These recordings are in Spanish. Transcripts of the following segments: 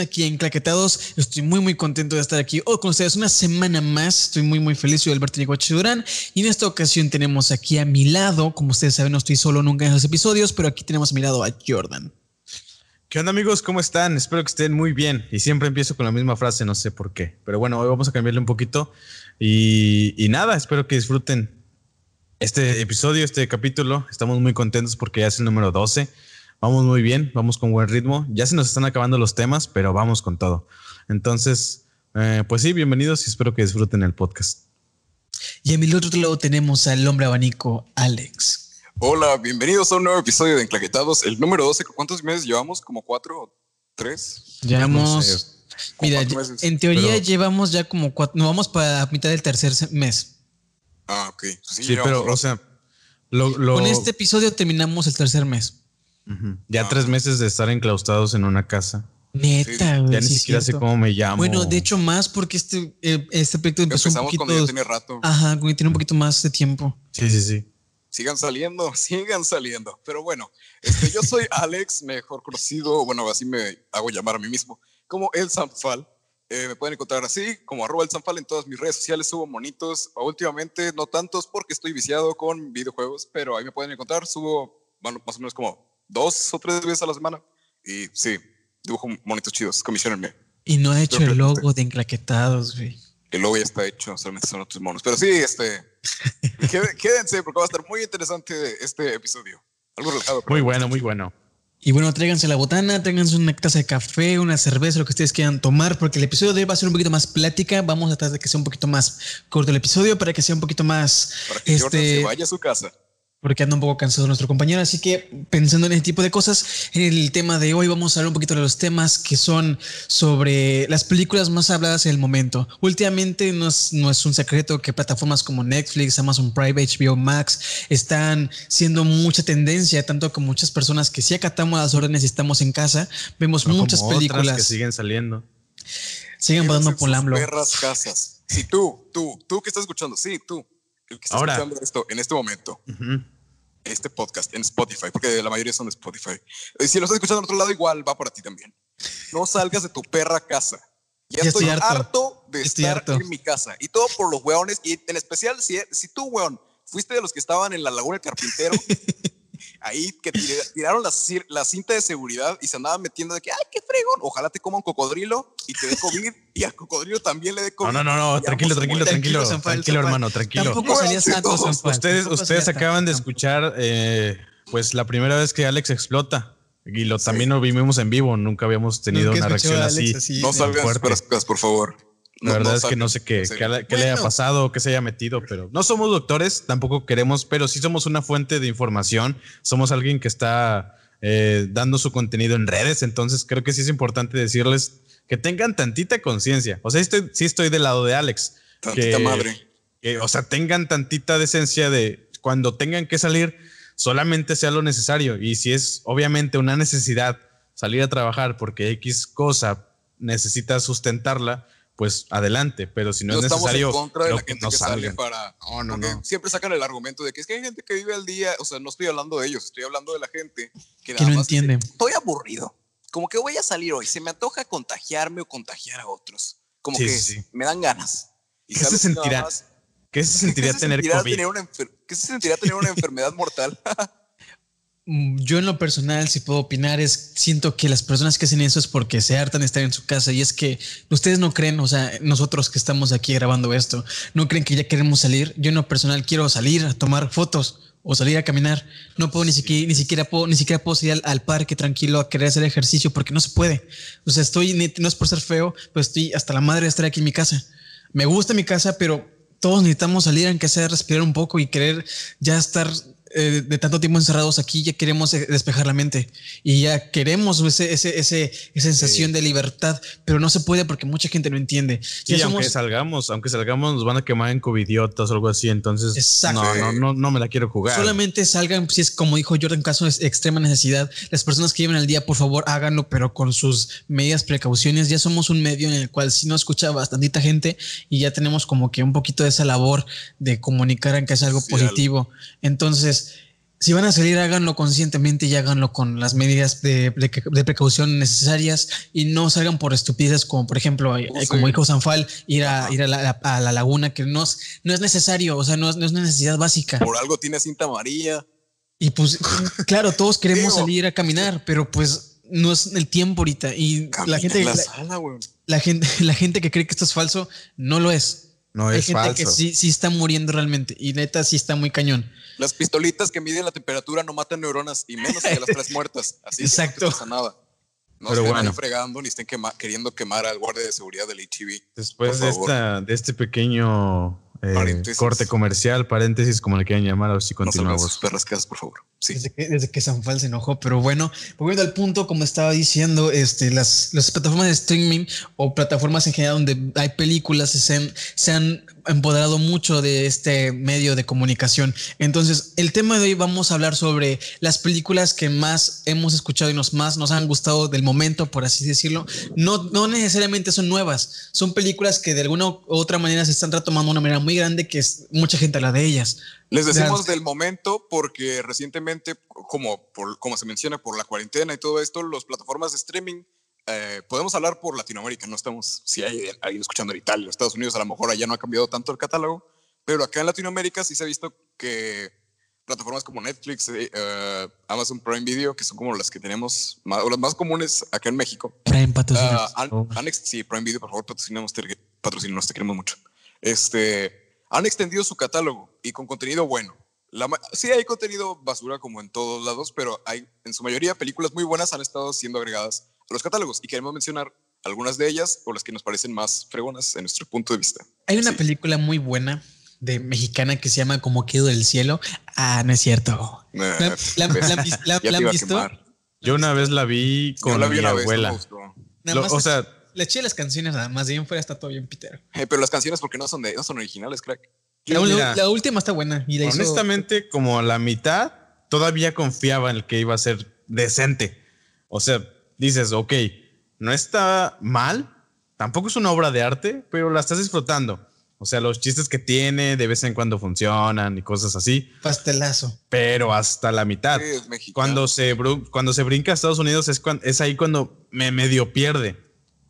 aquí en Claquetados. Estoy muy muy contento de estar aquí hoy con ustedes una semana más. Estoy muy muy feliz. Soy Alberto Nicoche Durán y en esta ocasión tenemos aquí a mi lado, como ustedes saben, no estoy solo nunca en los episodios, pero aquí tenemos a mi lado a Jordan. ¿Qué onda amigos? ¿Cómo están? Espero que estén muy bien. Y siempre empiezo con la misma frase, no sé por qué. Pero bueno, hoy vamos a cambiarle un poquito. Y, y nada, espero que disfruten este episodio, este capítulo. Estamos muy contentos porque ya es el número 12. Vamos muy bien, vamos con buen ritmo. Ya se nos están acabando los temas, pero vamos con todo. Entonces, eh, pues sí, bienvenidos y espero que disfruten el podcast. Y a mi otro lado tenemos al hombre abanico, Alex. Hola, bienvenidos a un nuevo episodio de Enclaquetados, el número 12. ¿Cuántos meses llevamos? ¿Como cuatro o tres? Llevamos. No sé. Mira, cuatro meses. en teoría Pero- llevamos ya como cuatro. No vamos para mitad del tercer mes. Ah, ok. Sí, Sí, pero, o sea, lo, lo- Con este episodio terminamos el tercer mes. Ya Ah. tres meses de estar enclaustrados en una casa. Neta, güey. Ya ni sí, siquiera sé cómo me llamo. Bueno, de hecho, más porque este, eh, este proyecto empezó un Empezamos poquito. cuando ya tiene rato. Ajá, güey, tiene un poquito más de tiempo. Sí, sí, sí. Sigan saliendo, sigan saliendo. Pero bueno, este, yo soy Alex, mejor conocido, bueno, así me hago llamar a mí mismo, como El Sanfal. Eh, me pueden encontrar así, como arroba El Sanfal en todas mis redes sociales, subo monitos. Últimamente no tantos porque estoy viciado con videojuegos, pero ahí me pueden encontrar. Subo, bueno, más o menos como dos o tres veces a la semana. Y sí, dibujo monitos chidos, comisionenme. Y no ha hecho Creo el logo de enclaquetados, güey. El logo ya está hecho, solamente son otros monos. Pero sí, este, qué- quédense porque va a estar muy interesante este episodio. Algo relajado. pero- Muy bueno, muy bueno. Y bueno, tráiganse la botana, tráiganse una taza de café, una cerveza, lo que ustedes quieran tomar, porque el episodio de hoy va a ser un poquito más plática. Vamos a tratar de que sea un poquito más corto el episodio para que sea un poquito más. Para que Jordan este, se vaya a su casa. Porque anda un poco cansado nuestro compañero. Así que pensando en ese tipo de cosas, en el tema de hoy vamos a hablar un poquito de los temas que son sobre las películas más habladas en el momento. Últimamente no es, no es un secreto que plataformas como Netflix, Amazon Prime, HBO Max están siendo mucha tendencia, tanto que muchas personas que sí acatamos las órdenes y estamos en casa, vemos No muchas como otras películas. que siguen saliendo. Siguen en por sus AMLO. perras casas. Sí, tú, tú, tú que estás escuchando, sí, tú, el que está Ahora. escuchando esto en este momento, Ujú. este podcast en Spotify, porque la mayoría son de Spotify. Si lo estás escuchando en otro lado, igual va para ti también. No salgas de tu perra casa. Ya, Ya estoy, estoy harto. harto. de Estoy estar harto. en mi casa. Y todo por los hueones. Y en especial, si, si tú, hueón, fuiste de los que estaban en la Laguna del Carpintero, ahí que tiraron la, cinta de seguridad y se andaban metiendo de que, ay, qué fregón, ojalá te coma un cocodrilo y te dé COVID y al cocodrilo también le dé COVID. No, no, no, no, tranquilo, tranquilo, tranquilo, tranquilo, hermano, tranquilo. Tampoco salías Muéranse tanto. Ustedes, Tampoco ustedes acaban de escuchar, eh, pues la primera vez que Alex explota. Y lo también lo vimos en vivo. Nunca habíamos tenido Nunca una reacción así. Así. No salgan fuerte. por favor. La verdad es que no sé qué, en qué, serio. le- qué le haya Bueno. pasado qué se haya metido, pero no somos doctores, tampoco queremos, pero sí somos una fuente de información. Somos alguien que está eh, dando su contenido en redes, entonces creo que sí es importante decirles que tengan tantita conciencia. O sea, estoy, sí estoy del lado de Alex. Tantita que- madre. que, o sea, tengan tantita decencia de cuando tengan que salir, solamente sea lo necesario. Y si es obviamente una necesidad salir a trabajar porque X cosa necesita sustentarla, pues adelante. Pero si no, No es estamos necesario, en contra de la que gente no que sale para. No, no, porque no. siempre sacan el argumento de que es que hay gente que vive al día. O sea, no estoy hablando de ellos, estoy hablando de la gente que, Que nada no más dice, entiende. Estoy aburrido. Como que voy a salir hoy. Se me antoja contagiarme o contagiar a otros. Como Sí, que sí, me dan ganas. Y ¿Qué se sentirá? más- ¿Qué se sentiría ¿Qué se tener sentirá COVID? tener una ¿Qué se sentirá tener una enfermedad mortal? Mm, Yo en lo personal, si puedo opinar, es siento que las personas que hacen eso es porque se hartan de estar en su casa y es que ustedes no creen, o sea, nosotros que estamos aquí grabando esto, no creen que ya queremos salir. Yo en lo personal quiero salir a tomar fotos o salir a caminar. No puedo ni siquiera, ni siquiera puedo, ni siquiera puedo salir al, al parque tranquilo a querer hacer ejercicio porque no se puede. O sea, estoy, no es por ser feo, pero estoy hasta la madre de estar aquí en mi casa. Me gusta mi casa, pero todos necesitamos salir, aunque sea respirar un poco y querer ya estar eh, de tanto tiempo encerrados aquí, ya queremos eh, despejar la mente y ya queremos ese, ese, ese, esa sensación de libertad, pero no se puede porque mucha gente no entiende. Sí, Ya aunque somos- salgamos, aunque salgamos, nos van a quemar en covidiotas o algo así. Entonces, Exacto. no, no, no, no me la quiero jugar. Solamente salgan, si es como dijo Jordan, en caso de extrema necesidad. Las personas que lleven al día, por favor, háganlo, pero con sus medidas precauciones. Ya somos un medio en el cual si no escucha bastantita gente y ya tenemos como que un poquito de esa labor de comunicar en que es algo positivo. Entonces, si van a salir, háganlo conscientemente y háganlo con las medidas de, precaución necesarias y no salgan por estupideces como, por ejemplo, eh, oh, como dijo Sanfal, ir a, ir a la, laguna, que no es, no es necesario, o sea, no es, no es una necesidad básica. Por algo tiene cinta amarilla. Y pues, claro, todos queremos salir a caminar, pero pues no es el tiempo ahorita. Y la gente, la, gente, la gente que cree que esto es falso, no lo es. No es gente que sí, sí está muriendo realmente. Y neta, sí está muy cañón. Las pistolitas que miden la temperatura no matan neuronas y menos que las tres muertas. Así Exacto. que no pasa nada. No Pero estén fregando ni estén queriendo quemar al guardia de seguridad del HIV. Después de, esta, de este pequeño eh, corte comercial, paréntesis, como le quieran llamar, a si continuamos. perras casas, por favor. Sí. Desde que, desde que Sanfal se enojó, pero bueno, volviendo al punto, como estaba diciendo, este, las, las plataformas de streaming o plataformas en general donde hay películas se han, se han empoderado mucho de este medio de comunicación. Entonces, el tema de hoy vamos a hablar sobre las películas que más hemos escuchado y nos más nos han gustado del momento, por así decirlo. No, no necesariamente son nuevas, son películas que de alguna u otra manera se están retomando de una manera muy grande que es, mucha gente habla de ellas. Les decimos del momento porque recientemente, como, por, como se menciona por la cuarentena y todo esto, las plataformas de streaming eh, podemos hablar por Latinoamérica, no estamos, si hay alguien escuchando en Italia o Estados Unidos, a lo mejor allá no ha cambiado tanto el catálogo, pero acá en Latinoamérica sí se ha visto que plataformas como Netflix, eh, eh, Amazon Prime Video, que son como las que tenemos, más, o las más comunes acá en México. Prime patrocinamos. Uh, sí, Prime Video, por favor, patrocinamos, te, patrocinamos, te queremos mucho. Este, han extendido su catálogo y con contenido bueno. La, sí hay contenido basura como en todos lados, pero hay en su mayoría películas muy buenas han estado siendo agregadas los catálogos y queremos mencionar algunas de ellas o las que nos parecen más fregonas en nuestro punto de vista. Hay una película muy buena de mexicana que se llama Como quedo del cielo. Ah, no es cierto. ¿La, han visto? Yo una vez la vi con mi abuela. o sea, le eché las canciones nada más, de bien fuera está todo bien Peter. Eh, pero las canciones porque no son de, no son originales, crack. La, última está buena. Y honestamente, como la mitad, todavía confiaba en el que iba a ser decente. O sea, dices, ok, no está mal, tampoco es una obra de arte, pero la estás disfrutando. O sea, los chistes que tiene de vez en cuando funcionan y cosas así. Pastelazo. Pero hasta la mitad. cuando, se, cuando se brinca a Estados Unidos es, cuando, es ahí cuando me medio pierde.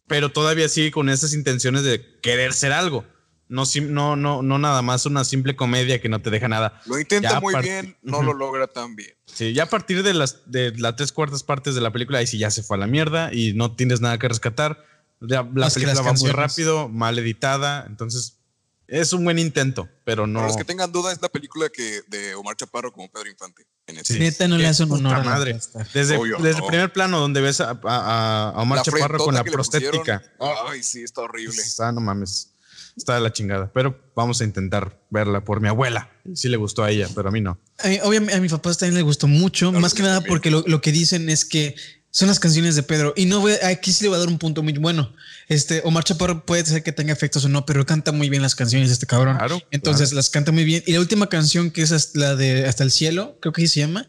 Pero todavía sigue con esas intenciones de querer ser algo. No, no, no, no nada más una simple comedia que no te deja nada. Lo intenta muy bien, no lo logra tan bien. Sí, ya a partir de las, de las tres cuartas partes de la película, ahí sí ya se fue a la mierda y no tienes nada que rescatar. la película va muy rápido, mal editada, entonces es un buen intento, pero no. Para los que tengan duda, es la película que de Omar Chaparro como Pedro Infante. En el sí. Neta no le hace un honor. madre. Desde, desde el primer plano donde ves a, a, Omar Chaparro con la prostética. Ay, sí, está horrible. Está, no mames está de la chingada. Pero vamos a intentar verla por mi abuela. Sí le gustó a ella, pero a mí no. obviamente a mi papá también le gustó mucho, más que nada porque lo, que dicen es que son las canciones de Pedro. Y no voy, aquí sí le voy a dar un punto muy bueno. Este Omar Chaparro puede ser que tenga efectos o no, pero canta muy bien las canciones de este cabrón. Claro, Entonces las canta muy bien. Y la última canción, que es la de Hasta el cielo, creo que así se llama,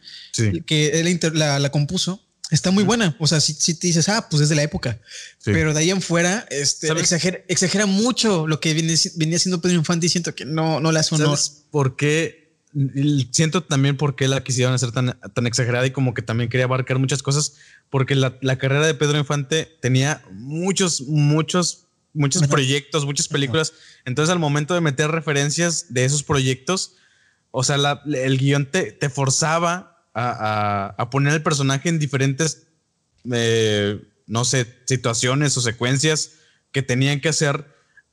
que él la, la compuso Está muy buena. O sea, si, si, te dices, ah, pues es de la época. Pero de ahí en fuera, este, exagera, exagera, mucho lo que viene, venía siendo Pedro Infante y siento que no, no le hace honor. ¿Sabes por qué? Siento también por qué la quisieron hacer tan, tan exagerada y como que también quería abarcar muchas cosas, porque la, la carrera de Pedro Infante tenía muchos, muchos, muchos proyectos, muchas películas. Entonces, al momento de meter referencias de esos proyectos, o sea, la, el guion te, te forzaba a, poner el personaje en diferentes, eh, no sé, situaciones o secuencias que tenían que hacer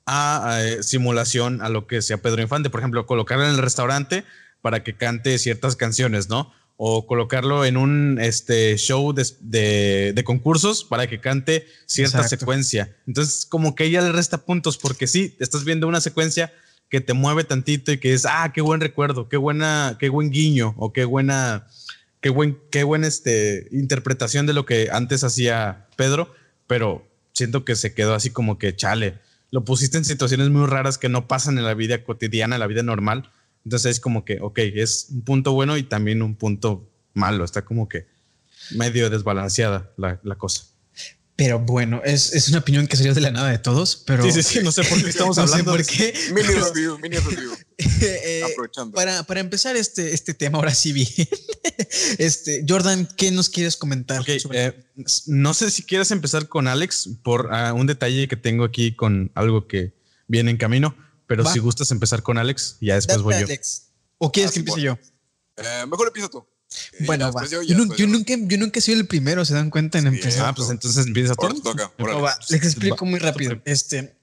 a, eh, simulación a lo que sea Pedro Infante. Por ejemplo, colocarlo en el restaurante para que cante ciertas canciones, ¿no? O colocarlo en un este, show de, de, concursos para que cante cierta secuencia. Entonces, como que ella le resta puntos, porque sí, estás viendo una secuencia que te mueve tantito y que es, ah, qué buen recuerdo, qué buena, qué buen guiño o qué buena qué buen, qué este, interpretación de lo que antes hacía Pedro, pero siento que se quedó así como que chale. Lo pusiste en situaciones muy raras que no pasan en la vida cotidiana, en la vida normal. Entonces es como que, ok, es un punto bueno y también un punto malo. Está como que medio desbalanceada la, la cosa. Pero bueno, es, es, una opinión que salió de la nada de todos, pero... Sí, sí, sí, no sé por qué estamos hablando. No sé por qué. Mini review, mini review. eh, Aprovechando. Para, para, empezar este, este tema, ahora sí bien. este, Jordan, ¿qué nos quieres comentar? Okay, eh, no sé si quieres empezar con Alex por uh, un detalle que tengo aquí con algo que viene en camino, pero Va. si gustas empezar con Alex, ya después Date, voy Alex. ¿O quieres ah, que empiece yo? Eh, mejor empieza tú. Bueno, va. Yo, yo, yo, nunca, yo nunca he sido el primero, ¿se dan cuenta? En sí, empezar. Ah, pues entonces empieza tú. Toca, no, va. Les explico muy rápido. Este,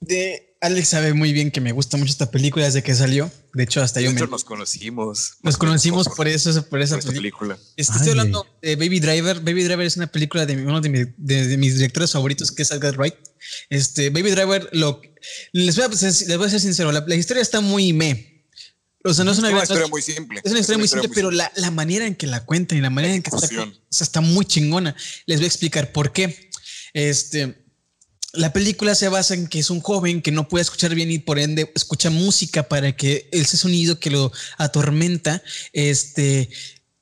de Alex sabe muy bien que me gusta mucho esta película desde que salió. De hecho, hasta de yo hecho, me... nos conocimos. Nos conocimos por, por eso, por esa por película. Este, estoy hablando de Baby Driver. Baby Driver es una película de uno de, mi, de, de mis directores favoritos, que es Edgar Wright. Este, Baby Driver, lo, les, voy a, les voy a ser sincero, la, la historia está muy me. O sea, no es una, es una historia muy simple. Es una historia, es una muy, simple, muy simple, pero la, la, manera en que la cuentan y la manera la en que está, o sea, está muy chingona. Les voy a explicar por qué. Este, la película se basa en que es un joven que no puede escuchar bien y por ende escucha música para que ese sonido que lo atormenta, este,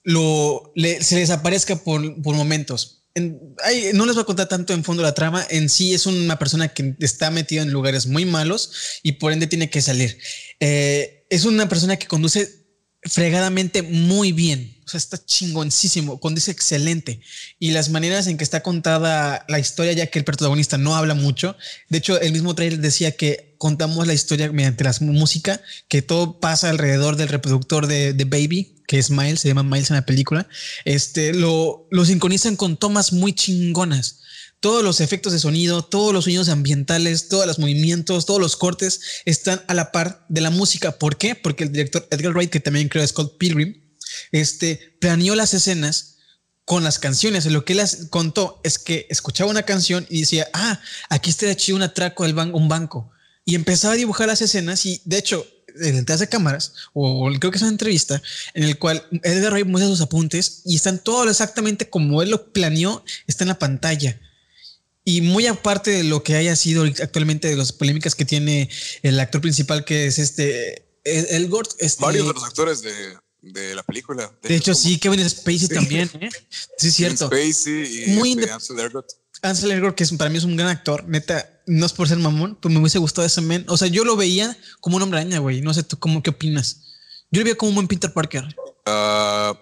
lo, le, se desaparezca por, por momentos. No les voy a contar tanto en fondo la trama. En sí es una persona que está metida en lugares muy malos y por ende tiene que salir. Eh, es una persona que conduce fregadamente muy bien. Está chingoncísimo, conduce excelente. Y las maneras en que está contada la historia, ya que el protagonista no habla mucho. De hecho, el mismo trailer decía que contamos la historia mediante la música, que todo pasa alrededor del reproductor de, de Baby, que es Miles, se llama Miles en la película. Este lo, lo sincronizan con tomas muy chingonas todos los efectos de sonido, todos los sonidos ambientales, todos los movimientos, todos los cortes están a la par de la música. ¿Por qué? Porque el director Edgar Wright, que también creó Scott Pilgrim, este, planeó las escenas con las canciones. Lo que él contó es que escuchaba una canción y decía, ah, aquí está chido un atraco del ban un banco. Y empezaba a dibujar las escenas y de hecho, detrás de cámaras, o creo que es una entrevista, en el cual Edgar Wright muestra sus apuntes y están todos exactamente como él lo planeó, está en la pantalla. Y muy aparte de lo que haya sido actualmente de las polémicas que tiene el actor principal, que es este Elgort. Este, Varios de los actores de, de la película. De, de hecho, como... sí, Kevin Spacey sí. también. ¿eh? Sí, es cierto. Kevin Spacey y muy este, Ansel Elgort. Que es, para mí es un gran actor, neta, no es por ser mamón, pero me hubiese gustado ese men. O sea, yo lo veía como un hombre araña, güey. No sé tú cómo, qué opinas. Yo lo veía como un buen Peter Parker. Uh,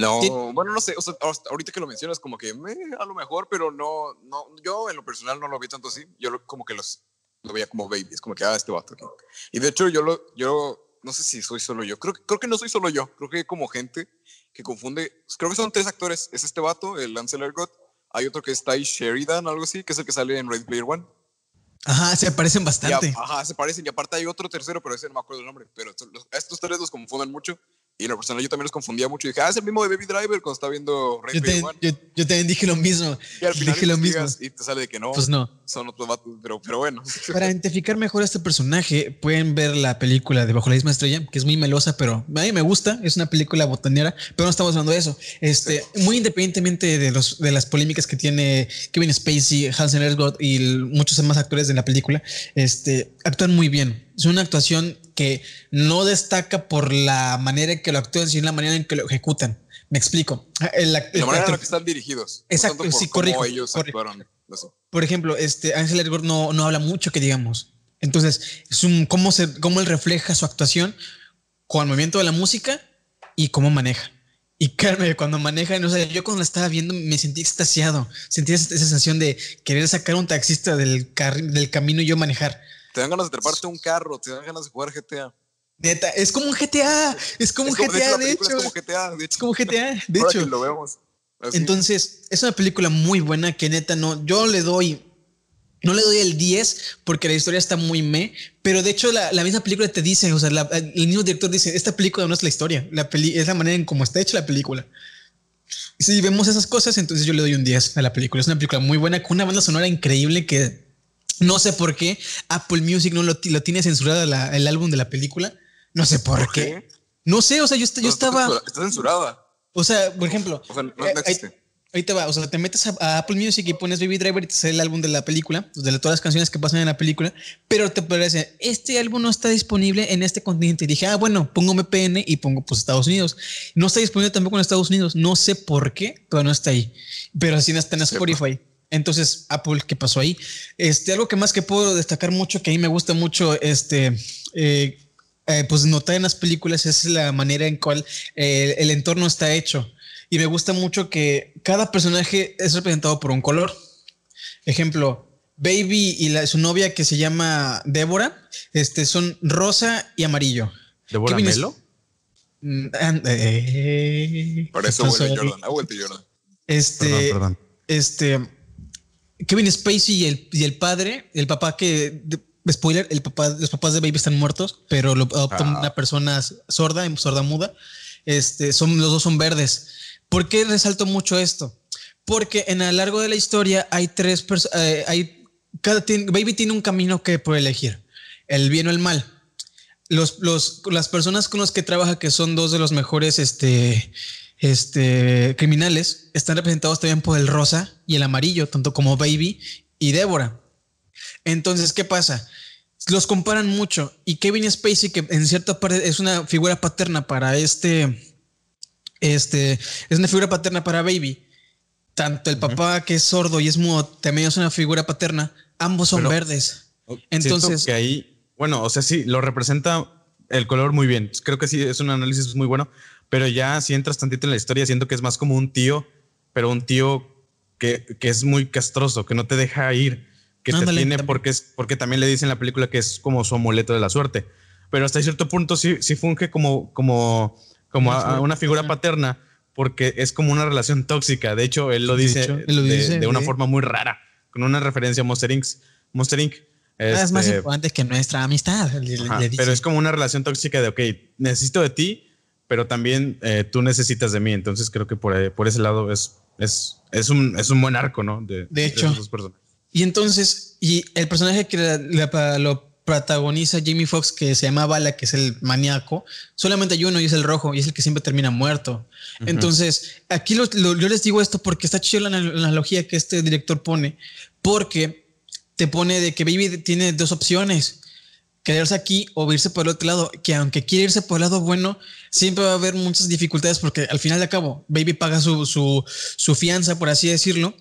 no, ¿Sí? bueno, no sé, o sea, ahorita que lo mencionas, como que me, a lo mejor, pero no, no, yo en lo personal no lo vi tanto así, yo lo, como que los, lo veía como babies, como que, ah, este vato aquí. Y de hecho, yo lo, yo, no sé si soy solo yo, creo, creo que no soy solo yo, creo que como gente que confunde, creo que son tres actores, es este vato, el Ansel Elgort, hay otro que es Ty Sheridan, algo así, que es el que sale en Ready Player One. Ajá, se parecen bastante. Ajá, se parecen. Y aparte hay otro tercero, pero ese no me acuerdo el nombre. Pero estos, estos tres los confunden mucho. Y en lo personal yo también los confundía mucho. Y dije, ah, es el mismo de Baby Driver cuando estaba viendo Ray yo, te, yo, yo, también dije lo mismo. Y al final dije lo mismo. Y te sale de que no. Pues no. Son otros vatos, pero, pero bueno. Para identificar mejor a este personaje, pueden ver la película de Bajo la misma estrella, que es muy melosa, pero a mí me gusta. Es una película botanera, pero no estamos hablando de eso. Este, sí. Muy independientemente de, los, de las polémicas que tiene Kevin Spacey, Hansen Elgort y muchos más actores de la película, este, actúan muy bien. Es una actuación que no destaca por la manera en que lo actúan, sino la manera en que lo ejecutan. Me explico. El, el, la manera en la que están dirigidos. Exacto, no sí, correcto. ellos actuaron. Por ejemplo, este Ángel Elgort no, no habla mucho, que digamos. Entonces, es un, cómo, se, cómo él refleja su actuación con el movimiento de la música y cómo maneja. Y Carmen, cuando maneja, no sé, yo cuando la estaba viendo me sentí extasiado. Sentí esa sensación de querer sacar a un taxista del, del camino y yo manejar. Te dan ganas de treparte un carro, te dan ganas de jugar GTA. Neta, es como un GTA, es como un GTA, de hecho. Es como GTA, de hecho. Es como GTA, de hecho. lo vemos. Así. Entonces, es una película muy buena que neta no, yo le doy, no le doy el 10 porque la historia está muy me, pero de hecho la, la misma película te dice, o sea, la, el mismo director dice, esta película no es la historia, la peli es la manera en cómo está hecha la película. Y si vemos esas cosas, entonces yo le doy un 10 a la película. Es una película muy buena, con una banda sonora increíble que no sé por qué Apple Music no lo, lo tiene censurado la, el álbum de la película. No sé por, ¿Por qué? qué. No sé, o sea, yo, yo no, estaba. Está censurada. O sea, por ejemplo. O sea, no, no existe. ahí te va, o sea, te metes a, Apple Music y pones Baby Driver y te sale el álbum de la película, pues, de todas las canciones que pasan en la película, pero te parece, este álbum no está disponible en este continente. Y dije, ah, bueno, pongo VPN y pongo pues Estados Unidos. No está disponible tampoco en Estados Unidos, no sé por qué, pero no está ahí. Pero así está en Spotify. Entonces, Apple, ¿qué pasó ahí? Este, algo que más que puedo destacar mucho, que a mí me gusta mucho, este, eh, eh, pues notar en las películas es la manera en cual eh, el entorno está hecho. Y me gusta mucho que cada personaje es representado por un color. Ejemplo, Baby y la, su novia que se llama Débora, este, son rosa y amarillo. ¿Débora Melo? Mm, eh, Por eso vuelve Jordan, ha vuelto Jordan. Este, perdón, perdón. este, Kevin Spacey y el, y el padre, el papá que spoiler, el papá, los papás de Baby están muertos, pero lo adopta ah. una persona sorda, sorda muda. Este, son, los dos son verdes. ¿Por qué resalto mucho esto? Porque en a lo largo de la historia hay tres personas, eh, hay, cada Baby tiene un camino que puede elegir, el bien o el mal. Los, los, las personas con las que trabaja, que son dos de los mejores este, este, criminales, están representados también por el rosa y el amarillo, tanto como Baby y Débora. Entonces, ¿qué pasa? Los comparan mucho y Kevin Spacey, que en cierta parte es una figura paterna para este, este, es una figura paterna para Baby. Tanto el papá que es sordo y es mudo también es una figura paterna. Ambos son verdes. Entonces, que ahí, bueno, o sea, sí, lo representa el color muy bien. Creo que sí, es un análisis muy bueno, pero ya si entras tantito en la historia, siento que es más como un tío, pero un tío que, que es muy castroso, que no te deja ir que te tiene porque es porque también le dicen en la película que es como su amuleto de la suerte. Pero hasta cierto punto sí, sí funge como, como, como una, figura paterna porque es como una relación tóxica. De hecho, él lo dice, de, una forma muy rara, con una referencia a Monster Inc. Monster Inc. Ah, es más este, importante que nuestra amistad. pero es como una relación tóxica de, ok, necesito de ti, pero también eh, tú necesitas de mí. Entonces creo que por, por ese lado es, es, es, un, es un buen arco, ¿no? De, de hecho. Y entonces, y el personaje que lo protagoniza Jamie Foxx, que se llama Bala, que es el maníaco, solamente hay uno y es el rojo, y es el que siempre termina muerto. Entonces, aquí yo les digo esto porque está chido la analogía que este director pone, porque te pone de que Baby tiene dos opciones quedarse aquí o irse por el otro lado, que aunque quiere irse por el lado bueno, siempre va a haber muchas dificultades porque al final de cabo, Baby paga su, su, su fianza, por así decirlo,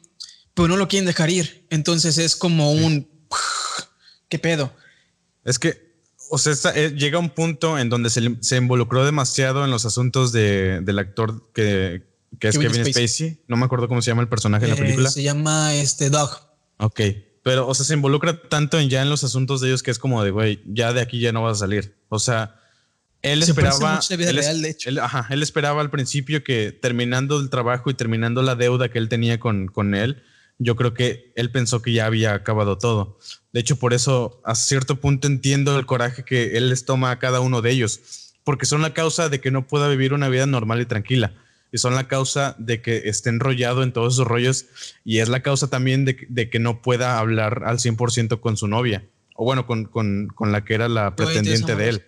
pero no lo quieren dejar ir. Entonces es como un... ¿Qué pedo? Es que, o sea, eh, llega un punto en donde se, involucró demasiado en los asuntos de, del actor que, es Kevin, Spacey. No me acuerdo cómo se llama el personaje en la eh, película. Se llama este Dog. Ok. Pero, o sea, se involucra tanto en ya en los asuntos de ellos que es como de, güey, ya de aquí ya no vas a salir. O sea, él esperaba. Él, ajá, él esperaba al principio que terminando el trabajo y terminando la deuda que él tenía con, con él, yo creo que él pensó que ya había acabado todo. De hecho, por eso a cierto punto entiendo el coraje que él les toma a cada uno de ellos, porque son la causa de que no pueda vivir una vida normal y tranquila. Y son la causa de que esté enrollado en todos esos rollos y es la causa también de, que no pueda hablar al 100% con su novia, o bueno, con, con, con la que era la pretendiente de él.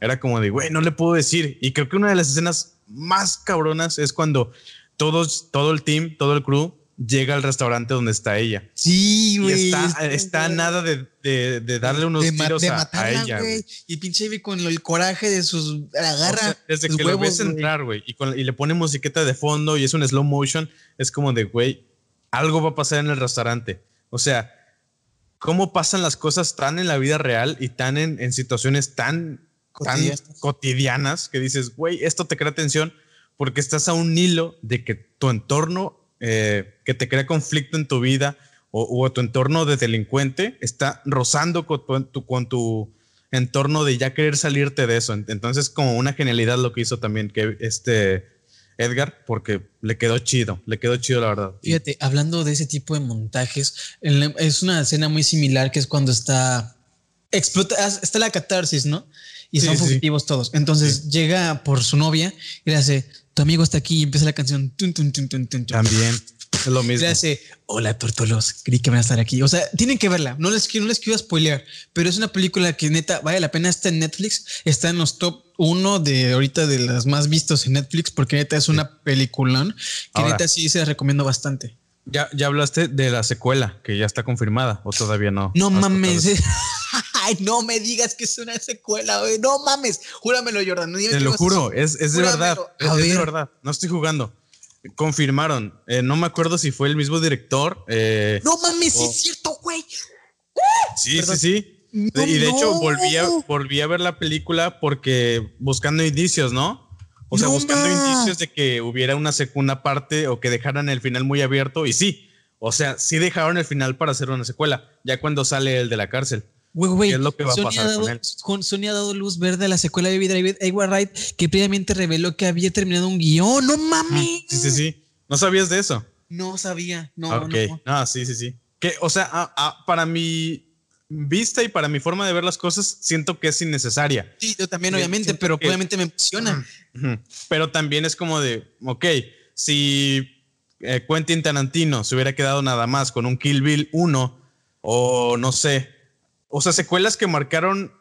Era como de, güey, no le puedo decir. Y creo que una de las escenas más cabronas es cuando todos, todo el team, todo el crew llega al restaurante donde está ella. Sí, güey. está, nada de, darle unos tiros a, ella. Y pinche con el coraje de sus. Agarra. desde que lo ves entrar, güey, y, y, le pone musiqueta de fondo y es un slow motion, es como de, güey, algo va a pasar en el restaurante. O sea, ¿cómo pasan las cosas tan en la vida real y tan en, situaciones tan, cotidianas. tan cotidianas que dices, güey, esto te crea tensión porque estás a un hilo de que tu entorno eh, que te crea conflicto en tu vida o, tu entorno de delincuente está rozando con tu, con tu, entorno de ya querer salirte de eso. Entonces, como una genialidad lo que hizo también que este Edgar, porque le quedó chido, le quedó chido la verdad. Fíjate, hablando de ese tipo de montajes, es una escena muy similar que es cuando está explota, está la catarsis, ¿no? Y son fugitivos todos. Entonces llega por su novia y le hace, tu amigo está aquí y empieza la canción. También. Es lo mismo. Le hace, hola tortolos, creí que van a estar aquí. O sea, tienen que verla. No les, quiero- no les quiero spoilear, pero es una película que neta vale la pena. Está en Netflix, está en los top uno de ahorita de las más vistos en Netflix, porque neta es una peliculón que Ahora. neta sí se recomiendo bastante. Ya, ya hablaste de la secuela, que ya está confirmada, o todavía no. No mames. Ay, no me digas que es una secuela, güey. No mames. Júramelo, Jordan. No Te lo juro, es, es de verdad. Es, de ver. verdad. No estoy jugando. Confirmaron. Eh, no me acuerdo si fue el mismo director. eh, No mames, sí Oh. es cierto, güey. sí, perdón. sí, sí. No, y de hecho volví a, volví a ver la película porque buscando indicios, ¿no? O sea, No, buscando ma. indicios de que hubiera una segunda parte o que dejaran el final muy abierto. Y sí, o sea, sí dejaron el final para hacer una secuela, ya cuando sale el de la cárcel. Güey, güey. ¿Qué es lo que va a pasar ha dado, con él? con- Sony ha dado luz verde a la secuela de Driver Edward Wright, que previamente reveló que había terminado un guion. No mames. Sí, sí, sí. ¿No sabías de eso? No sabía. No, ok. no. No, sí, sí, sí. Que, o sea, a- a- para mi vista y para mi forma de ver las cosas, siento que es innecesaria. Sí, yo también, Sí, obviamente, siento pero que- obviamente me emociona. Pero también es como de, ok, si eh, Quentin Tarantino se hubiera quedado nada más con un Kill Bill 1 o no sé, o sea, secuelas que marcaron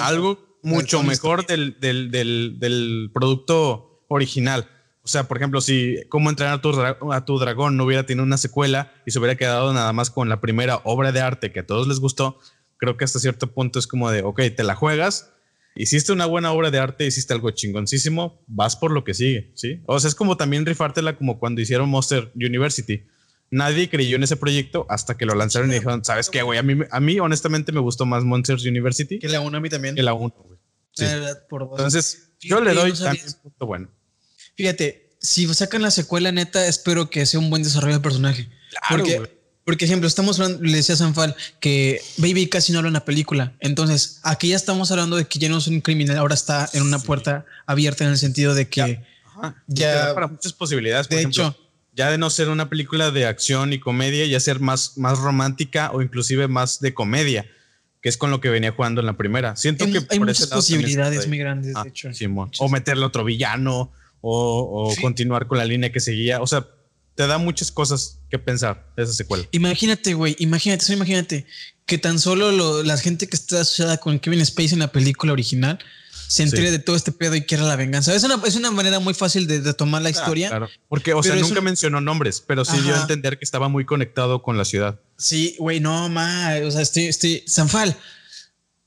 algo mucho mejor del, del, del, del producto original. O sea, por ejemplo, si Cómo entrenar a tu, a tu dragón no hubiera tenido una secuela y se hubiera quedado nada más con la primera obra de arte que a todos les gustó, creo que hasta cierto punto es como de, ok, te la juegas, hiciste una buena obra de arte, hiciste algo chingoncísimo, vas por lo que sigue, ¿sí? O sea, es como también rifártela como cuando hicieron Monster University. Nadie creyó en ese proyecto hasta que lo lanzaron y dijeron, ¿sabes qué, güey? A mí, a mí honestamente me gustó más Monsters University Que la uno a mí también. que la 1, güey. Sí. Entonces, yo le doy no también punto bueno. Fíjate, si sacan la secuela, neta, espero que sea un buen desarrollo del personaje. Claro, porque, porque, ejemplo, estamos hablando, le decía a Sanfal que Baby casi no habla en la película. Entonces, aquí ya estamos hablando de que ya no es un criminal, ahora está en una puerta abierta en el sentido de que, Ajá. Ya- Te da para muchas posibilidades. Por de ejemplo, hecho, ya de no ser una película de acción y comedia, ya ser más, más romántica o inclusive más de comedia, que es con lo que venía jugando en la primera. Siento hay, que hay por muchas posibilidades muy grandes, Ah, de hecho. Simón. O meterle otro villano o, o Sí. continuar con la línea que seguía. O sea, te da muchas cosas que pensar esa secuela. Imagínate, güey, imagínate, solo imagínate que tan solo lo- la gente que está asociada con Kevin Spacey en la película original se entere Sí. de todo este pedo y quiera la venganza. Es una, es una manera muy fácil de, de tomar la historia. Claro. Porque, o sea, nunca un- mencionó nombres, pero sí dio a entender que estaba muy conectado con la ciudad. Sí, güey, no, ma, o sea, estoy, estoy, Sanfal,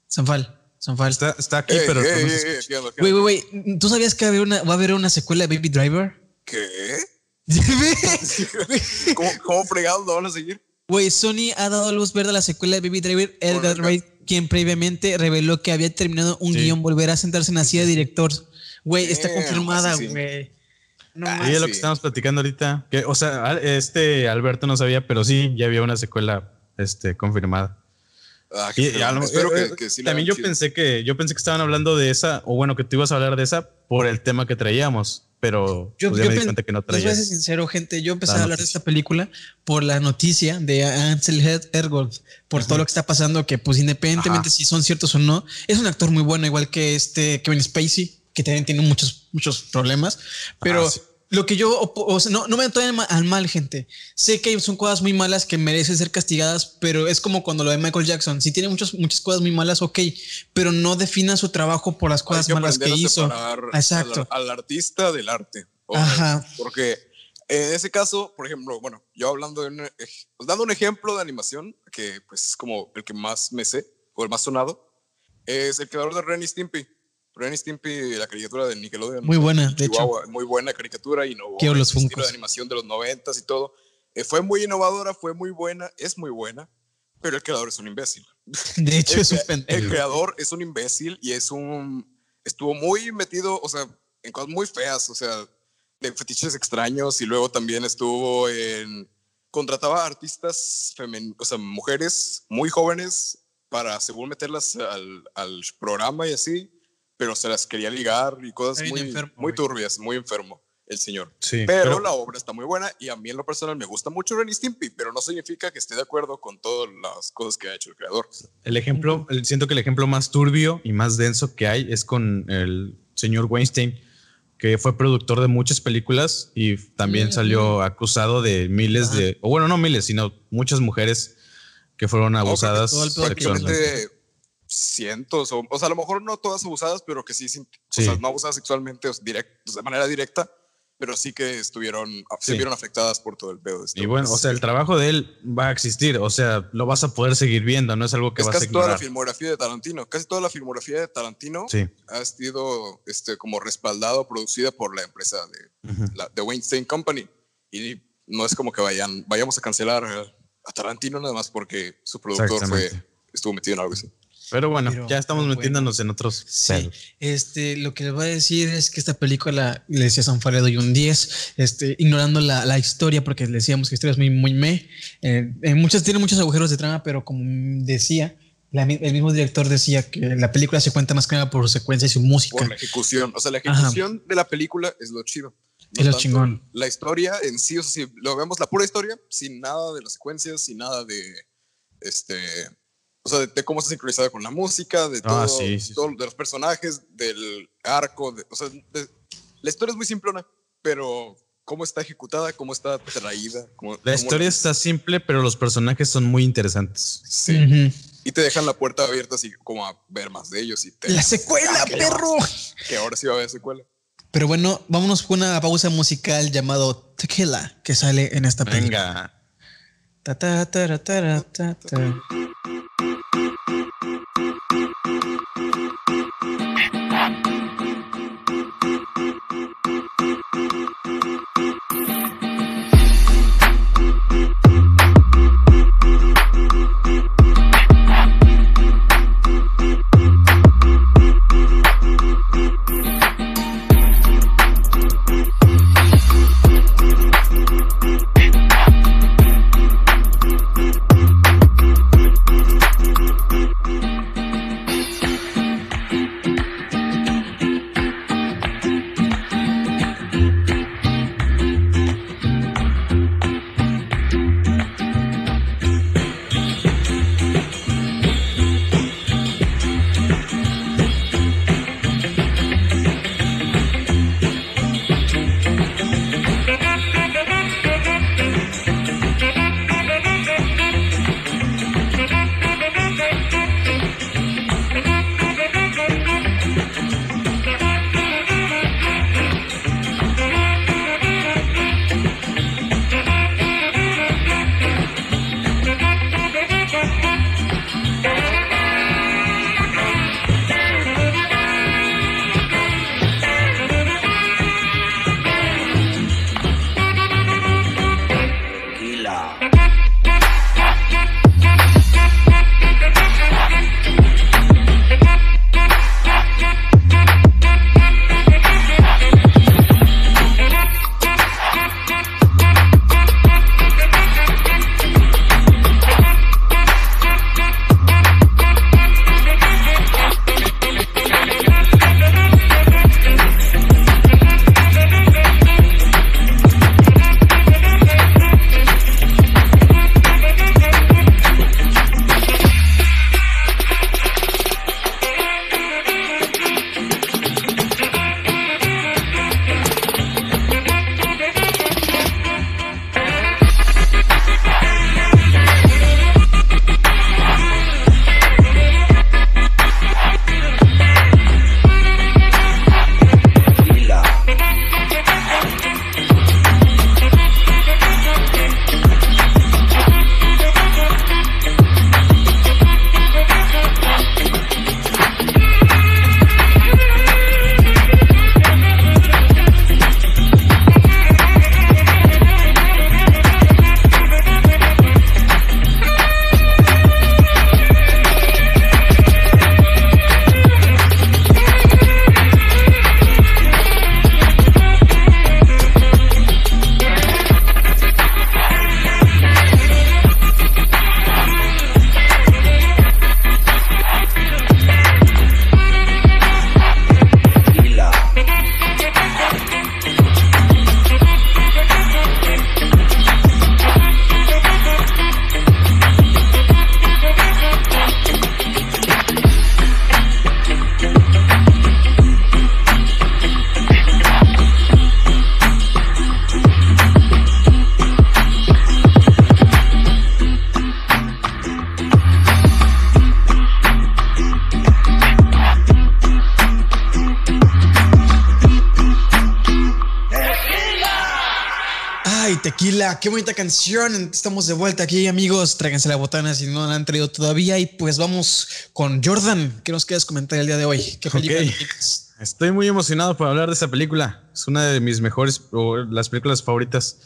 Sanfal, Sanfal. Está, está aquí, Ey, pero ey, no nos ey, escucha. ey, ¿qué onda, qué Güey, güey, güey, ¿tú sabías que va a haber una, va a haber una secuela de Baby Driver? ¿Qué? ¿Cómo, cómo fregados lo van a seguir? Güey, Sony ha dado luz verde a la secuela de Baby Driver. Edgar. Wright, quien previamente reveló que había terminado un Sí. guion, volverá a sentarse en la silla de director. Güey, está confirmada, güey. No Ah. Y es lo que estamos platicando ahorita. Que, o sea, este Alberto no sabía, pero sí, ya había una secuela este, confirmada. Ah, Y, lo- Espero eh, que, que sí la también yo chido. pensé que yo pensé que estaban hablando de esa, o bueno, que tú ibas a hablar de esa por el tema que traíamos, pero Yo, pues yo me di cuenta que no les voy a ser traías. sincero, gente. Yo empecé La a hablar de esta película por la noticia de Ansel Ergold, por todo lo que está pasando, que pues independientemente Ajá. si son ciertos o no, es un actor muy bueno, igual que este Kevin Spacey, que también tiene muchos, muchos problemas. Pero Ah, sí. Lo que yo, o sea, no, no me estoy al mal, gente. Sé que son cosas muy malas que merecen ser castigadas, pero es como cuando lo de Michael Jackson. Si tiene muchas, muchas cosas muy malas, ok, pero no defina su trabajo por las cosas que malas que hizo. Exacto. Al, al artista del arte. O- Ajá. Porque en ese caso, por ejemplo, bueno, yo hablando de un, pues, dando un ejemplo de animación, que pues es como el que más me sé, o el más sonado, es el creador de Ren y Stimpy. Ren y Stimpy, la caricatura de Nickelodeon. Muy buena, de hecho. Muy buena caricatura y no Quiero los estilo Funkos. de animación de los noventas y todo. Eh, fue muy innovadora, fue muy buena, es muy buena, pero el creador es un imbécil. De hecho, el, es un crea- el pendejo. creador es un imbécil y es un estuvo muy metido, o sea, en cosas muy feas, o sea, de fetiches extraños y luego también estuvo en contrataba artistas femen, o sea, mujeres muy jóvenes para según meterlas al, al programa y así, pero se las quería ligar y cosas muy, enfermo, muy turbias, muy enfermo el señor. Sí, Pero, pero- la obra está muy buena y a mí en lo personal me gusta mucho Ren y Stimpy, pero no significa que esté de acuerdo con todas las cosas que ha hecho el creador. El ejemplo, el- siento que el ejemplo más turbio y más denso que hay es con el señor Weinstein, que fue productor de muchas películas y también salió acusado de miles de, o bueno, no miles, sino muchas mujeres que fueron abusadas sexualmente. Cientos, o, o, sea, a lo mejor no todas abusadas, pero que sí, sí. O sea, no abusadas sexualmente o de manera directa, pero sí que estuvieron, se vieron afectadas por todo el pedo. y bueno, o sea, el trabajo de él va a existir, o sea, lo vas a poder seguir viendo, no es algo que vas casi a ignorar. toda la filmografía de Tarantino, casi toda la filmografía de Tarantino ha sido este, como respaldado, producida por la empresa de, la, de Weinstein Company. Y no es como que vayan, vayamos a cancelar a Tarantino nada más porque su productor fue, estuvo metido en algo así. Pero bueno, ya estamos metiéndonos en otros. Sí. Este, lo que les voy a decir es que esta película, le decía San le doy un 10, este, ignorando la, la, historia, porque le decíamos que la historia es muy, muy me. Eh, muchas, tiene muchos agujeros de trama, pero como decía, el mismo director decía que la película se cuenta más que nada por su secuencia y su música. Por la ejecución. O sea, la ejecución de la película es lo chido. es lo chingón. La historia en sí, o sea, si lo vemos la pura historia, sin nada de las secuencias, sin nada de este o sea, de, cómo está sincronizada con la música, de ah, todo, de los personajes, del arco, o sea, la historia es muy simplona, pero cómo está ejecutada, cómo está traída. la historia está simple, pero los personajes son muy interesantes. Sí. Y te dejan la puerta abierta así como a ver más de ellos. Y te la secuela, perro. que ahora sí va a haber secuela. Pero bueno, vámonos con una pausa musical llamado Tequila que sale en esta película. Venga. Ta, ta, ta, Qué bonita canción. Estamos de vuelta aquí, amigos. Tráiganse la botana si no la han traído todavía. Y pues vamos con Jordan. ¿Qué nos quieres comentar el día de hoy? ¿Qué película Ok. Estoy muy emocionado por hablar de esta película. Es una de mis mejores o las películas favoritas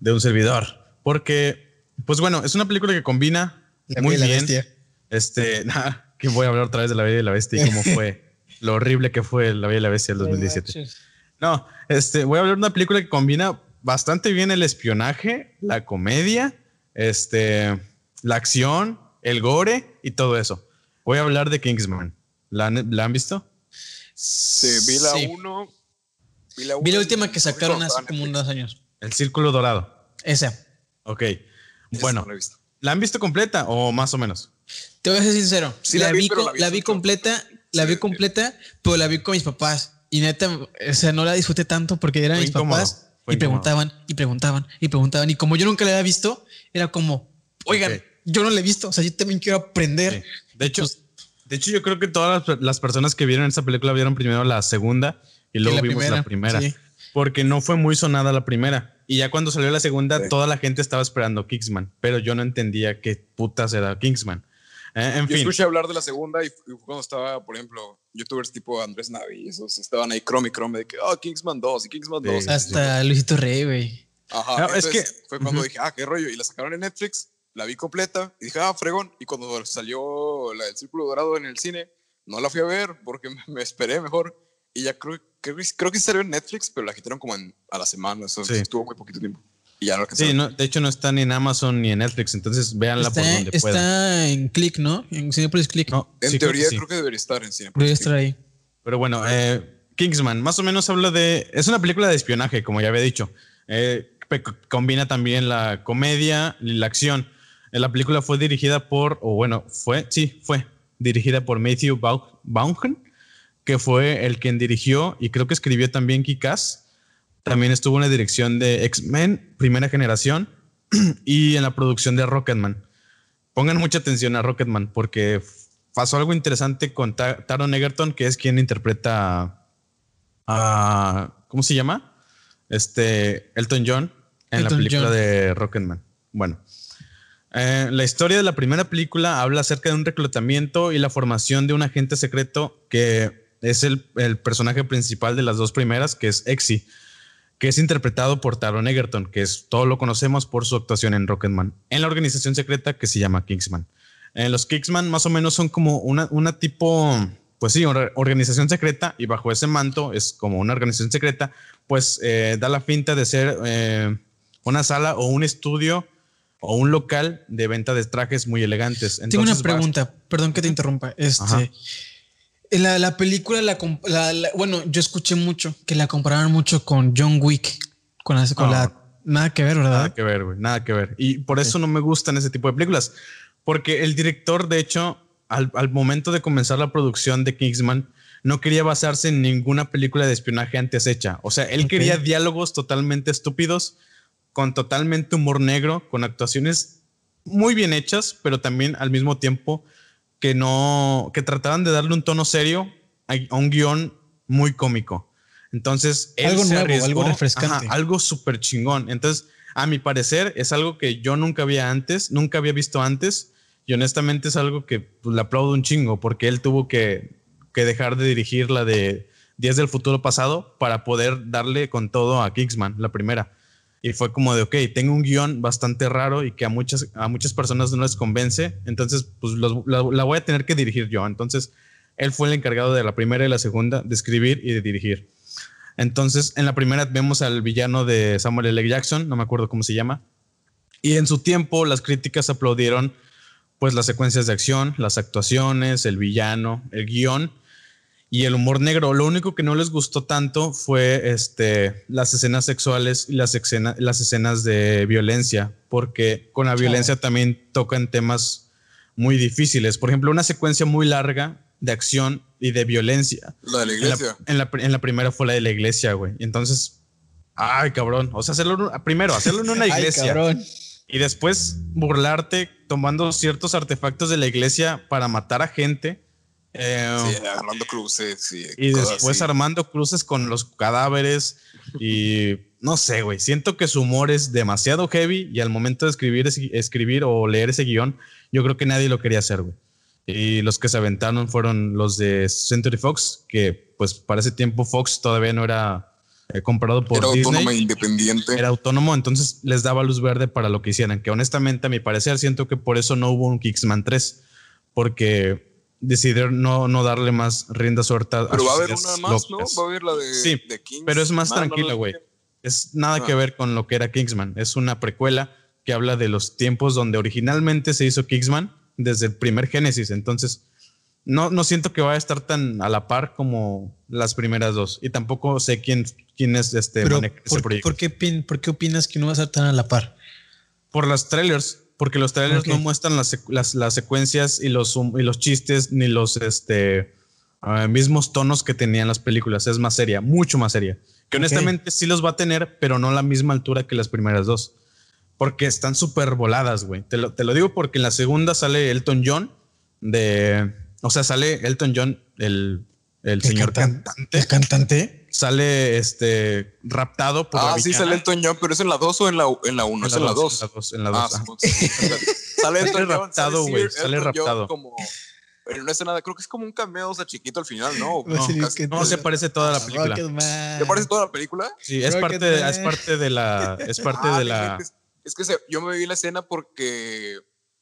de un servidor. Porque, pues bueno, es una película que combina La muy la bien. Este, nada, que voy a hablar otra vez de La Bella y la Bestia y cómo fue lo horrible que fue La Bella y la Bestia del 2017. No, este, voy a hablar de una película que combina bastante bien el espionaje, la comedia, este, la acción, el gore y todo eso. Voy a hablar de Kingsman. ¿La han, la han visto? Sí, vi la Sí. 1. Vi la, Vi la última que sacaron no, hace como unos años. El Círculo Dorado. Esa. Ok. Esa Bueno, no la he visto. ¿la han visto completa o más o menos? Te voy a ser sincero. Sí la, la vi, la vi la vi mucho. completa, la vi Sí. completa, pero la vi con mis papás. Y neta, o sea, no la disfruté tanto porque eran mis incómodo, papás fue y preguntaban y preguntaban y preguntaban. Y como yo nunca la había visto, era como, oigan, yo no la he visto. O sea, yo también quiero aprender. Sí. De hecho, Pues- de hecho, yo creo que todas las, las personas que vieron esta película vieron primero la segunda y luego la vimos la primera. sí. Porque no fue muy sonada la primera. Y ya cuando salió la segunda, Sí. toda la gente estaba esperando Kingsman. Pero yo no entendía qué putas era Kingsman. Eh, en Yo fin. escuché hablar de la segunda y cuando estaba, por ejemplo, youtubers tipo Andrés Navi, esos estaban ahí chrome y chrome de que, oh, Kingsman 2 y Kingsman 2. Sí. Hasta Luisito Rey, güey. Ajá, No, es que- fue cuando Ujú. dije, ah, qué rollo. Y la sacaron en Netflix, la vi completa y dije, ah, fregón. Y cuando salió la del Círculo Dorado en el cine, no la fui a ver porque me, me esperé mejor. Y ya creo, creo, que- creo que sí salió en Netflix, pero la quitaron como en, a la semana. Eso Sí. estuvo muy poquito tiempo. Y ya no alcancé. Sí, no, de hecho no está ni en Amazon ni en Netflix. Entonces véanla Está, por donde puedan. está en Click, ¿no? En Cinepolis Click. No, en sí, creo que teoría sí. creo que debería estar en cine. Debería estar ahí. Pero bueno, eh, Kingsman, más o menos habla de. Es una película de espionaje, como ya había dicho. Eh, combina también la comedia y la acción. Eh, La película fue dirigida por, o bueno, fue, sí, fue dirigida por Matthew Vaughn, que fue el quien dirigió y creo que escribió también Kick-Ass. También estuvo en la dirección de X-Men, primera generación, y en la producción de Rocketman. Pongan mucha atención a Rocketman porque pasó algo interesante con Ta- Taron Egerton, que es quien interpreta a. ¿Cómo se llama? Este. Elton John en Elton la película John. de Rocketman. Bueno. eh, la historia de la primera película habla acerca de un reclutamiento y la formación de un agente secreto que es el, el personaje principal de las dos primeras, que es Exy, que es interpretado por Taron Egerton, que es todo lo conocemos por su actuación en Rocketman, en la organización secreta que se llama Kingsman. Eh, los Kingsman más o menos son como una, una tipo, pues sí, or- organización secreta y bajo ese manto es como una organización secreta, pues eh, da la finta de ser eh, una sala o un estudio o un local de venta de trajes muy elegantes. Tengo una vas- pregunta, perdón que te interrumpa. Este, Ajá. La, la película, la, comp- la- la- bueno, yo escuché mucho que la compararon mucho con John Wick, con la, con la nada que ver, ¿verdad? Nada que ver, güey, nada que ver. Y por eso no me gustan ese tipo de películas. Porque el director, de hecho, al, al momento de comenzar la producción de Kingsman, no quería basarse en ninguna película de espionaje antes hecha. O sea, él quería diálogos totalmente estúpidos, con totalmente humor negro, con actuaciones muy bien hechas, pero también al mismo tiempo que no, que trataran de darle un tono serio a, a un guion muy cómico. Entonces, él Algo se nuevo, arriesgó- algo refrescante. ajá, algo súper chingón. Entonces, a mi parecer, es algo que yo nunca había antes, nunca había visto antes. Y honestamente es algo que pues, le aplaudo un chingo, porque él tuvo que, que dejar de dirigir la de Días del Futuro Pasado para poder darle con todo a Kingsman, la primera. Y fue como de, ok, tengo un guion bastante raro y que a muchas, a muchas personas no les convence, entonces pues los- la, la voy a tener que dirigir yo. Entonces, él fue el encargado de la primera y la segunda, de escribir y de dirigir. Entonces, en la primera vemos al villano de Samuel L. Jackson, no me acuerdo cómo se llama. Y en su tiempo las críticas aplaudieron pues las secuencias de acción, las actuaciones, el villano, el guion y el humor negro. Lo único que no les gustó tanto fue este, las escenas sexuales y las, escena- las escenas de violencia, porque con la violencia también tocan temas muy difíciles. Por ejemplo, una secuencia muy larga de acción y de violencia. La de la En la, iglesia. en la en la primera fue la de la iglesia, güey. Entonces, ay, cabrón. O sea, hacerlo primero, hacerlo en una Ay, iglesia. cabrón. y después burlarte tomando ciertos artefactos de la iglesia para matar a gente. Eh, sí, Armando Cruces. Sí, y después así. Armando Cruces con los cadáveres y no sé, güey. Siento que su humor es demasiado heavy y al momento de escribir, escribir o leer ese guion, yo creo que nadie lo quería hacer, güey. Y los que se aventaron fueron los de Century Fox, que pues para ese tiempo Fox todavía no era eh, comprado por Era Disney. autónoma e independiente. Era autónomo, entonces les daba luz verde para lo que hicieran. Que honestamente, a mi parecer, siento que por eso no hubo un Kicksman 3, porque decidieron no, no darle más rienda suelta. Pero va a haber una más, ¿no? locas. Va a haber la de, Sí, de Kings. pero es más Man, ¿no? tranquila, ¿No? güey. Es nada Ah. que ver con lo que era Kingsman. Es una precuela que habla de los tiempos donde originalmente se hizo Kingsman desde el primer Génesis. Entonces, no, no siento que vaya a estar tan a la par como las primeras dos. Y tampoco sé quién, quién es este Pero, maneja ese ¿por, proyecto. por qué, por qué opinas que no va a estar tan a la par? Por las trailers, porque los trailers no muestran las, las, las secuencias y los, y los chistes ni los este, ah, mismos tonos que tenían las películas. Es más seria, mucho más seria. Que honestamente sí los va a tener, pero no a la misma altura que las primeras dos. Porque están súper voladas, güey. Te lo, te lo digo porque en la segunda sale Elton John de... O sea, sale Elton John, el, el ¿El señor cantan- cantante. ¿El cantante? Sale este raptado por la Ah, sí, sale Elton John, pero es en la 2 o en la 1. En la 1, es en la 2. En la dos, en la Ah, sale Elton John, raptado, güey, sale raptado. Como en una escena, de- creo que es como un cameo, o sea, chiquito al final, ¿no? A No, casi- que- No, se parece toda la película. ¿Te parece toda la película? Sí, es parte, es parte de la, es parte Ah, de no la. Es que se- yo me vi la escena porque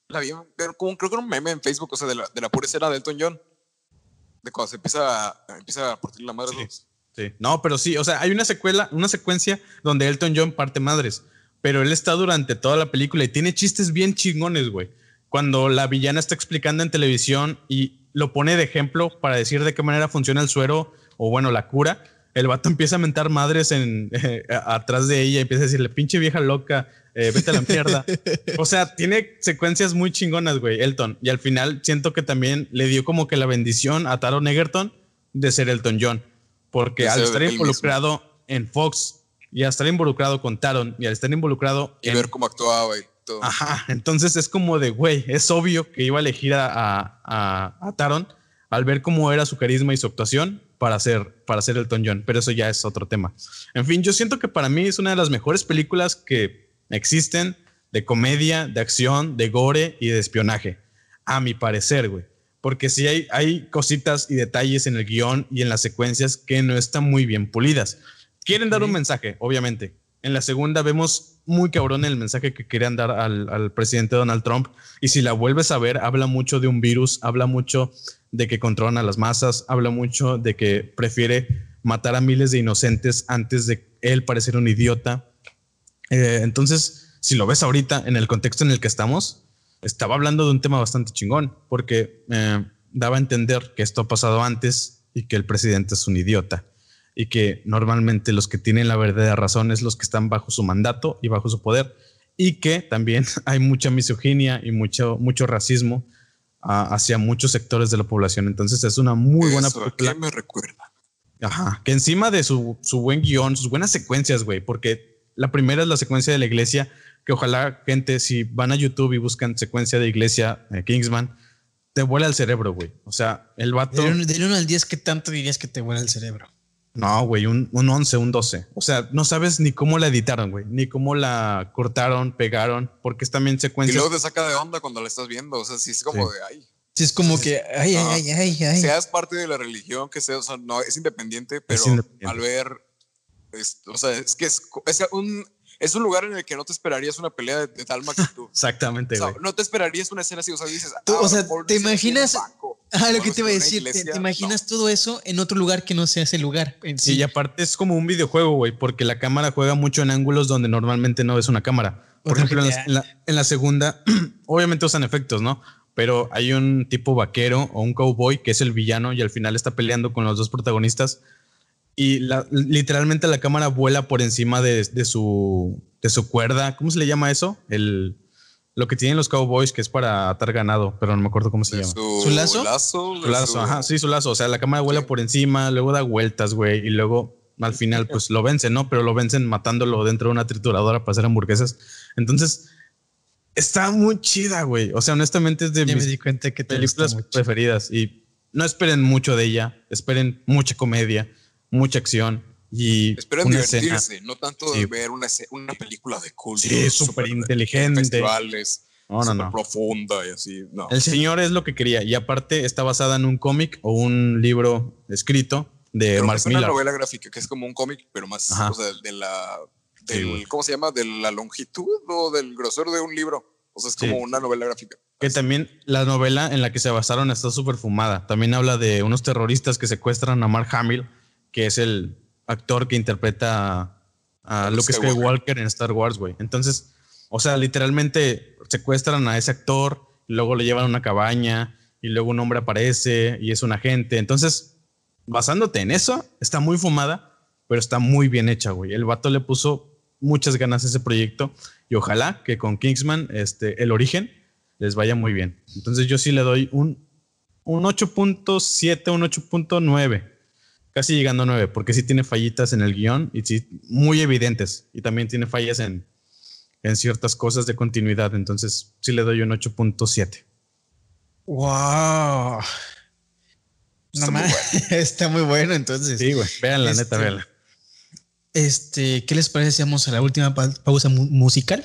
la vi, pero como, creo que era un meme en Facebook, o sea, de la, de la pura escena de Elton John. De cuando se empieza a, empieza a partir la madre. Sí. los- No, pero sí, o sea, hay una secuela, una secuencia donde Elton John parte madres, pero él está durante toda la película y tiene chistes bien chingones, güey. Cuando la villana está explicando en televisión y lo pone de ejemplo para decir de qué manera funciona el suero o bueno, la cura, el vato empieza a mentar madres en, a- atrás de ella y empieza a decirle, pinche vieja loca, eh, vete a la mierda. o sea, tiene secuencias muy chingonas, güey, Elton. Y al final siento que también le dio como que la bendición a Taron Egerton de ser Elton John. Porque al estar involucrado en Fox y al estar involucrado con Taron y al estar involucrado Y en ver cómo actuaba y todo. Ajá, entonces es como de, güey, es obvio que iba a elegir a, a, a- a Taron al ver cómo era su carisma y su actuación para ser, para ser Elton John, pero eso ya es otro tema. En fin, yo siento que para mí es una de las mejores películas que existen de comedia, de acción, de gore y de espionaje, a mi parecer, güey. Porque sí hay, hay cositas y detalles en el guion y en las secuencias que no están muy bien pulidas. Quieren dar un mensaje, obviamente. En la segunda vemos muy cabrón el mensaje que querían dar al, al presidente Donald Trump. Y si la vuelves a ver, habla mucho de un virus, habla mucho de que controlan a las masas, habla mucho de que prefiere matar a miles de inocentes antes de él parecer un idiota. Eh, entonces, si lo ves ahorita en el contexto en el que estamos, estaba hablando de un tema bastante chingón, porque eh, daba a entender que esto ha pasado antes y que el presidente es un idiota y que normalmente los que tienen la verdadera razón es los que están bajo su mandato y bajo su poder y que también hay mucha misoginia y mucho, mucho racismo ah, hacia muchos sectores de la población. Entonces es una muy buena Eso, ¿a película. qué me recuerda? Ajá, que encima de su, su buen guion, sus buenas secuencias, güey, porque la primera es la secuencia de la iglesia, que ojalá gente, si van a YouTube y buscan secuencia de iglesia eh, Kingsman, te vuela el cerebro, güey. O sea, el vato... Del 1 del uno al 10, ¿qué tanto dirías que te vuela el cerebro? No, güey, un, un 11, un 12. O sea, no sabes ni cómo la editaron, güey, ni cómo la cortaron, pegaron, porque es también Y secuencias... luego te saca de onda cuando la estás viendo. O sea, sí es como Sí. de ay. Sí, es como que, ay, ay, ay, ay, ay. Seas parte de la religión que sea, o sea, no, es independiente, pero independiente. al ver. es- o sea, es que es, es un. Es un lugar en el que no te esperarías una pelea de, de tal magnitud. Exactamente, O sea, no te esperarías una escena así, o sea, dices. Tú, ah, o sea, ¿te imaginas- Ah, lo que te iba a decir, te, te imaginas todo eso en otro lugar que no sea ese lugar en Sí, sí. y aparte es como un videojuego, güey, porque la cámara juega mucho en ángulos donde normalmente no ves una cámara. Por ejemplo, en la, en la- en la segunda, obviamente usan efectos, ¿no? Pero hay un tipo vaquero o un cowboy que es el villano y al final está peleando con los dos protagonistas y la- literalmente la cámara vuela por encima de, de su, de su cuerda. ¿Cómo se le llama eso? El, lo que tienen los cowboys que es para atar ganado, pero no me acuerdo cómo se de llama. su, ¿Su lazo? Su lazo, su- ajá, sí, su lazo. O sea, la cámara vuela Sí. por encima, luego da vueltas, güey, y luego al final, pues lo vencen, ¿no? Pero lo vencen matándolo dentro de una trituradora para hacer hamburguesas. Entonces, está muy chida, güey. O sea, honestamente es de Ya me mis di cuenta que te gusta películas preferidas. Y no esperen mucho de ella, esperen mucha comedia, mucha acción y Esperen una divertirse, escena. no tanto Sí. de ver una, una película de culto. Sí, súper inteligente. Festivales, No, no, súper no. profunda y así. No. El señor es lo que quería y aparte está basada en un cómic o un libro escrito de Pero Mark es una novela gráfica que es como un cómic, pero más, Ajá. o sea, de la, del. ¿cómo se llama? De la longitud o del grosor de un libro. O sea, es como Sí. una novela gráfica. Que también la novela en la que se basaron está súper fumada. También habla de unos terroristas que secuestran a Mark Hamill, que es el actor que interpreta a, Luke Luke Skywalker. Skywalker en Star Wars, güey. Entonces, o sea, literalmente secuestran a ese actor, y luego le llevan a una cabaña y luego un hombre aparece y es un agente. Entonces, basándote en eso, está muy fumada, pero está muy bien hecha, güey. El vato le puso muchas ganas a ese proyecto y ojalá que con Kingsman, este, el origen, les vaya muy bien. Entonces yo sí le doy un, un 8.7, un 8.9. Casi llegando a 9, porque sí tiene fallitas en el guion y sí, muy evidentes. Y también tiene fallas en, en ciertas cosas de continuidad. Entonces sí le doy un 8.7. Wow. Está No muy ma- está muy bueno, entonces. Sí, güey. Vean la Este, neta, véanla. Este, ¿qué les parece si vamos a la última pa- pausa mu- musical?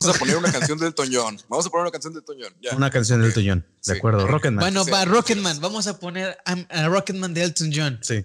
Vamos a poner una canción del Toñón. Vamos a poner una canción del Toñón. Ya. Una canción del Toñón. De Sí. acuerdo. Rocketman. Bueno, sí. va Rocketman. Vamos a poner a, a Rocketman de Elton John. Sí.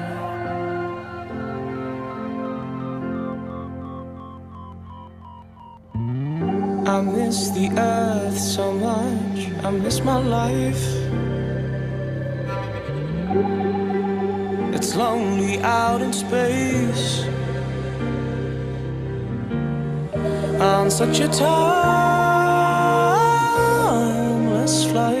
I miss the earth so much. I miss my life. It's lonely out in space. On such a timeless flight.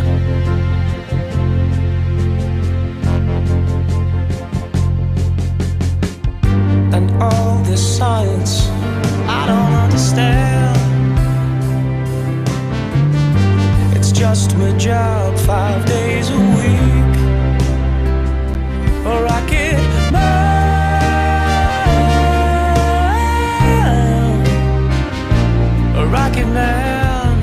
lost my job five days a week, or I could a rocket man.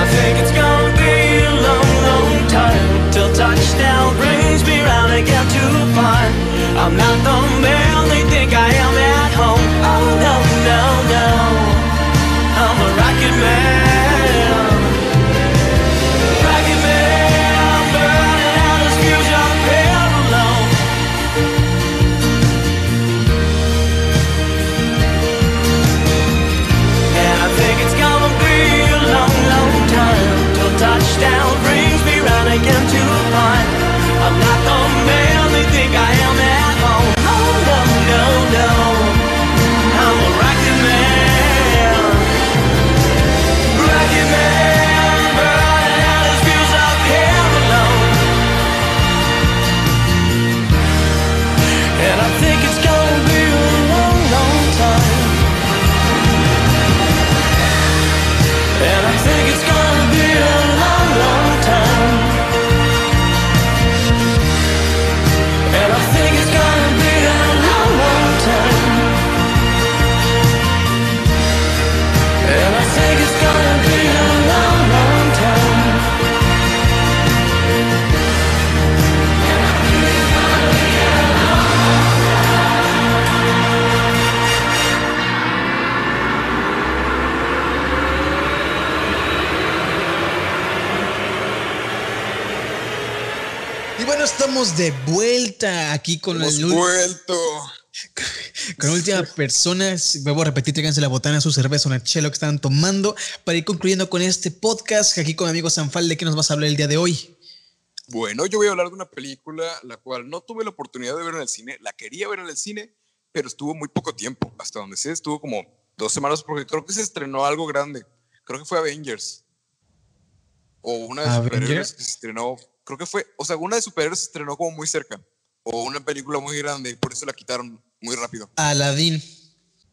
I think it's gonna be a long, long time till touchdown brings again to find I'm not the man home. Aquí con Hemos el vuelto. con la última persona. Vuelvo a repetir, tráiganse la botana, su cerveza, una chelo que están tomando para ir concluyendo con este podcast. Aquí con mi amigo Sanfal, ¿de qué nos vas a hablar el día de hoy? Bueno, yo voy a hablar de una película la cual no tuve la oportunidad de ver en el cine. La quería ver en el cine, pero estuvo muy poco tiempo. Hasta donde sé, estuvo como dos semanas porque creo que se estrenó algo grande. Creo que fue Avengers. O una de superhéroes que se estrenó. Creo que fue, o sea, una de superhéroes se estrenó como muy cerca. O una película muy grande por eso la quitaron muy rápido. Aladdin.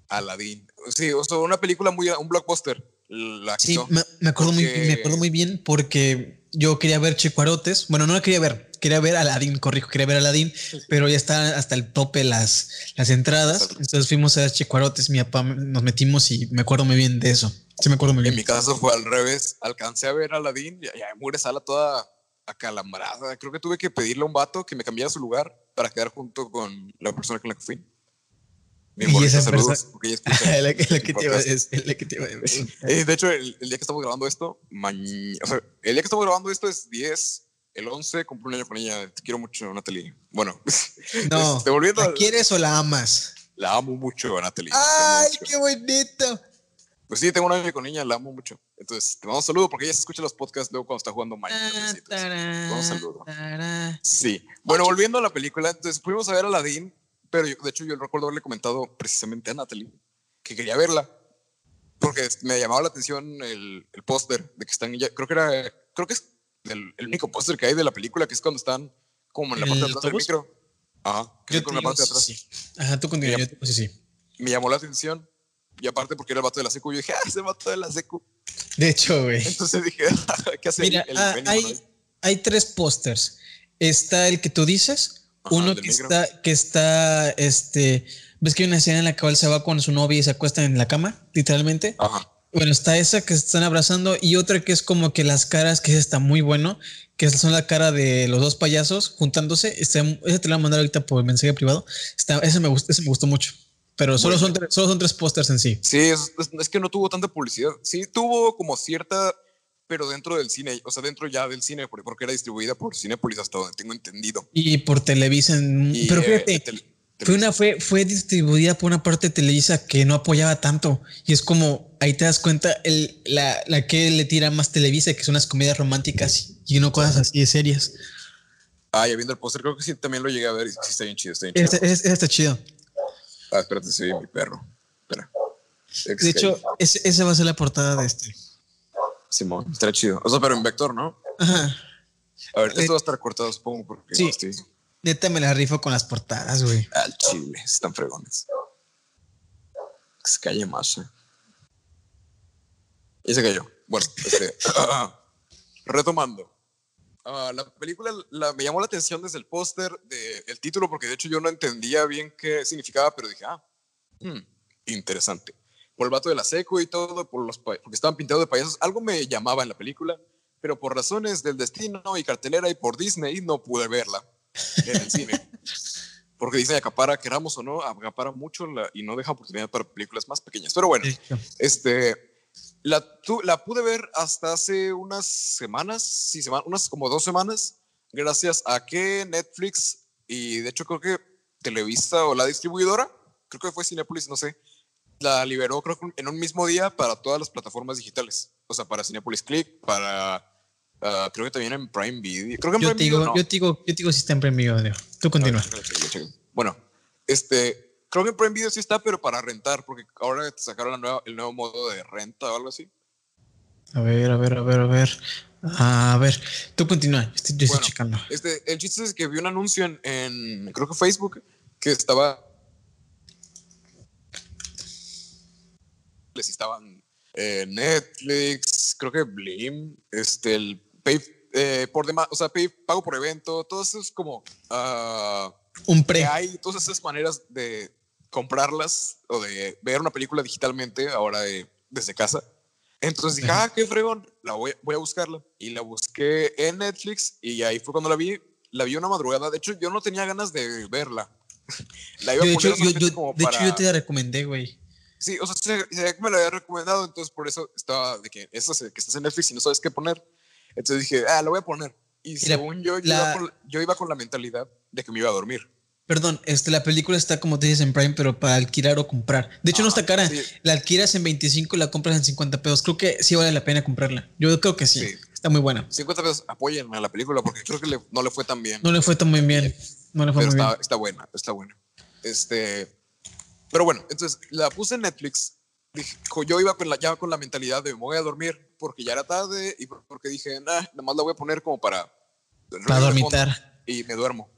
Aladdin. Sí, o sea, una película muy, un blockbuster. La Sí, me, me acuerdo muy, me acuerdo muy bien porque yo quería ver Chicuarotes. Bueno, no la quería ver, quería ver Aladdin, corrijo, quería ver Aladdin, pero ya está hasta el tope las, las entradas. Entonces fuimos a Chicuarotes, mi papá nos metimos y me acuerdo muy bien de eso. Sí, me acuerdo muy En bien. mi caso fue al revés. Alcancé a ver Aladdin y ya mure sala toda acalambrada. Creo que tuve que pedirle a un vato que me cambiara su lugar para quedar junto con la persona con la que fui. Mi esa saludos, persona- la, que- la que te iba a decir, te. Eh, de hecho, el, el día que estamos grabando esto, o sea, el día que estamos grabando esto es 10, el 11, compré un año con ella. Te quiero mucho, Natalie. Bueno, No, este, volviendo, ¿la quieres o la amas? la amo mucho, Natalie. ¡Ay, mucho. qué bonito! Pues sí, tengo un año con ella, la amo mucho. Entonces, te mando un saludo porque ella se escucha los podcasts luego cuando está jugando Minecraft. Tará, Un saludo. tará. Sí. Bueno, volviendo a la película, entonces fuimos a ver a Aladdin, pero yo- de hecho yo recuerdo haberle comentado precisamente a Natalie que quería verla porque me llamaba la atención el, el póster de que están ya, creo que era, creo que es el, el único póster que hay de la película, que es cuando están como en la parte de ¿El atrás del micro. Ajá, que Yo es con la parte de atrás. sí. Ajá, tú continúa. Sí, sí. Me llamó la atención y aparte porque era el vato de la secu, yo dije, ah, ese vato de la secu. De hecho, güey. Entonces dije, ¿qué hace Mira, el ah, Benny hay, hay tres pósters. Está el que tú dices, Ajá, uno que está, que está, este, ves que hay una escena en la cual se va con su novia y se acuestan en la cama, literalmente. Ajá. Bueno, está esa que se están abrazando y otra que es como que las caras, que está muy bueno, que son la cara de los dos payasos juntándose. Está, ese te lo voy a mandar ahorita por mensaje privado. Está, ese, me gustó, ese me gustó mucho. Pero solo, son, tres- solo son tres pósters en sí. Sí, es, es- que no tuvo tanta publicidad. Sí, tuvo como cierta, pero dentro del cine, o sea, dentro ya del cine, porque era distribuida por Cinepolis hasta donde tengo entendido. Y por Televisa. en- Y, pero eh, fíjate, tel- Fue, una, fue, fue distribuida por una parte de Televisa que no apoyaba tanto. Y es como, ahí te das cuenta, el, la, la que le tira más Televisa, que son las comedias románticas y no cosas así de serias. Ah, ya viendo el póster, creo que sí también lo llegué a ver sí está bien chido, está bien chido. Este, este está chido. Ah, espérate, oye mi perro. Espera. De hecho, ese, ese va a ser la portada de este. Simón, está chido. O sea, pero en vector, ¿no? Ajá. A ver, esto va a estar cortado, supongo, porque sí. no estoy Neta me la rifo con las portadas, güey. al chile. Están fregones. Que se calle más, eh. Y se cayó. Bueno, este, retomando. Ah, la película la- me llamó la atención desde el póster, de- el título, porque de hecho yo no entendía bien qué significaba, pero dije, ah, hmm, interesante. Por el vato de la seco y todo, por los porque estaban pintados de payasos, algo me llamaba en la película, pero por razones del destino y cartelera y por Disney no pude verla en el cine. Porque Disney acapara, queramos o no, acapara mucho la- y no deja oportunidad para películas más pequeñas. Pero bueno, este, la, tu- la pude ver hasta hace unas semanas, sí, sema- unas como dos semanas, gracias a que Netflix y de hecho creo que Televisa o la distribuidora, creo que fue Cinepolis, no sé, la liberó creo que en un mismo día para todas las plataformas digitales. O sea, para Cinepolis Click, para, ah, creo que también en Prime Video. Creo que en Yo Prime te Video digo, no. yo te digo, yo te digo si está en premio, Leo. Tú continúa. Ver, chécale. Bueno, este, creo que en Prime Video sí está, pero para rentar, porque ahora sacaron la nueva, el nuevo modo de renta o algo así. A ver, a ver, a ver, a ver. A ver, tú continúa. Yo estoy, yo estoy Bueno, checando. Este, el chiste es que vi un anuncio en, en, creo que Facebook, que estaba, les estaban eh, Netflix, creo que Blim, este, el Pay, eh, por demás, o sea, Pay, pago por evento, todo eso es como, ah, Un que pre. hay todas esas maneras de comprarlas o de ver una película digitalmente ahora de- desde casa. Entonces dije, ah, qué fregón, la voy, voy a buscarla. Y la busqué en Netflix y ahí fue cuando la vi. La vi una madrugada. De hecho, yo no tenía ganas de verla. la iba Yo, a poner yo, yo- como de hecho, yo te la recomendé, güey. Sí, o sea, se, se- me la había recomendado, entonces por eso estaba de que, se- que estás en Netflix y no sabes qué poner. Entonces dije, ah, la voy a poner. Y según yo, yo, la- iba con, yo iba con la mentalidad de que me iba a dormir. Perdón, este, la película está como te dices en Prime, pero para alquilar o comprar. De hecho, no está cara. sí. La alquilas en 25 y la compras en 50 pesos. Creo que sí vale la pena comprarla. Yo creo que sí. Sí. Está muy buena. 50 pesos, apoyen a la película porque creo que le- no le fue tan bien. No le fue tan muy bien. No le fue pero muy está, bien. está buena, está buena. Este, pero bueno, entonces la puse en Netflix. Dije, jo- yo iba con la, ya con la mentalidad de me voy a dormir porque ya era tarde y porque dije, nah, nada más la voy a poner como para, Para ruido de fondo", dormitar. Y me duermo.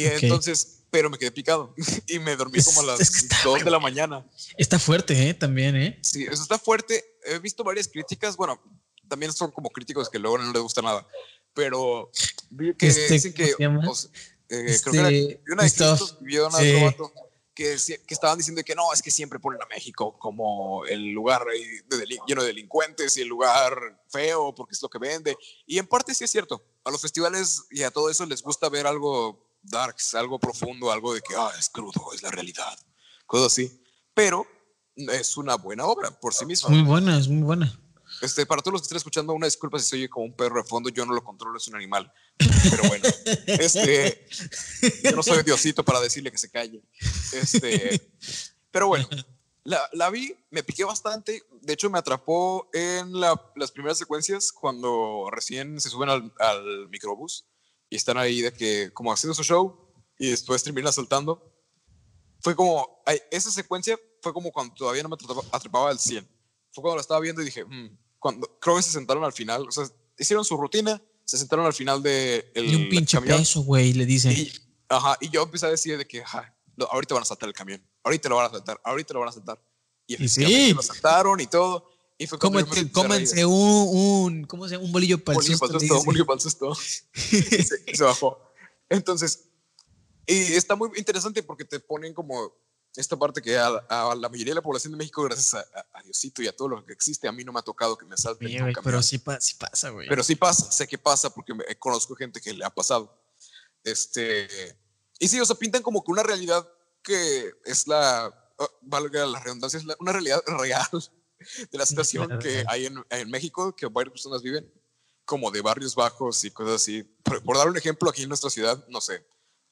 Y Ok. entonces, pero me quedé picado y me dormí como a las Es que está 2 de la mañana. Está fuerte, ¿eh? También, ¿eh? Sí, eso está fuerte. He visto varias críticas. Bueno, también son como críticos que luego no les gusta nada. Pero vi que Este, dicen que. o sea, eh, creo que era Este, vi una de una sí. de otro vato que, que estaban diciendo que no, es que siempre ponen a México como el lugar de lleno de delincuentes y el lugar feo porque es lo que vende. Y en parte sí es cierto. A los festivales y a todo eso les gusta ver algo darks, algo profundo, algo de que ah, es crudo, es la realidad, cosas así. Pero es una buena obra por sí misma. Muy buena, es muy buena. Este, para todos los que estén escuchando, una disculpa si se oye como un perro de fondo, yo no lo controlo, es un animal. Pero bueno, este, yo no soy Diosito para decirle que se calle. Este, pero bueno, la, la vi, me piqué bastante. De hecho, me atrapó en la- las primeras secuencias cuando recién se suben al, al microbús y están ahí de que, como haciendo su show y después terminan saltando. Fue como, esa secuencia fue como cuando todavía no me atrapaba, al 100 fue cuando la estaba viendo y dije, "Mm", cuando creo que se sentaron al final, o sea, hicieron su rutina, se sentaron al final de el Y un pinche camión peso, güey, le dice. y, ajá, y yo empecé a decir de que, lo- ahorita van a saltar el camión, ahorita lo van a saltar, ahorita lo van a saltar. Y Y sí. lo saltaron y todo. Y fue a reír. Cómense un, un, ¿cómo se llama? Un bolillo para el Bolillo susto, para dice. bolillo para el susto. se, se bajó. Entonces, y está muy interesante porque te ponen como esta parte que a, a la mayoría de la población de México, gracias a, a- Diosito y a todo lo que existe, a mí no me ha tocado que me salten. Oye, un güey, camión. pero sí, pa- sí pasa, güey. Pero sí pasa, sé que pasa porque me- conozco gente que le ha pasado. Este, y sí, o sea, pintan como que una realidad que es la, ah, valga la redundancia, es la- una realidad real de la situación que hay en, en México, que varias personas viven, como de barrios bajos y cosas así. Por, por dar un ejemplo, aquí en nuestra ciudad, no sé,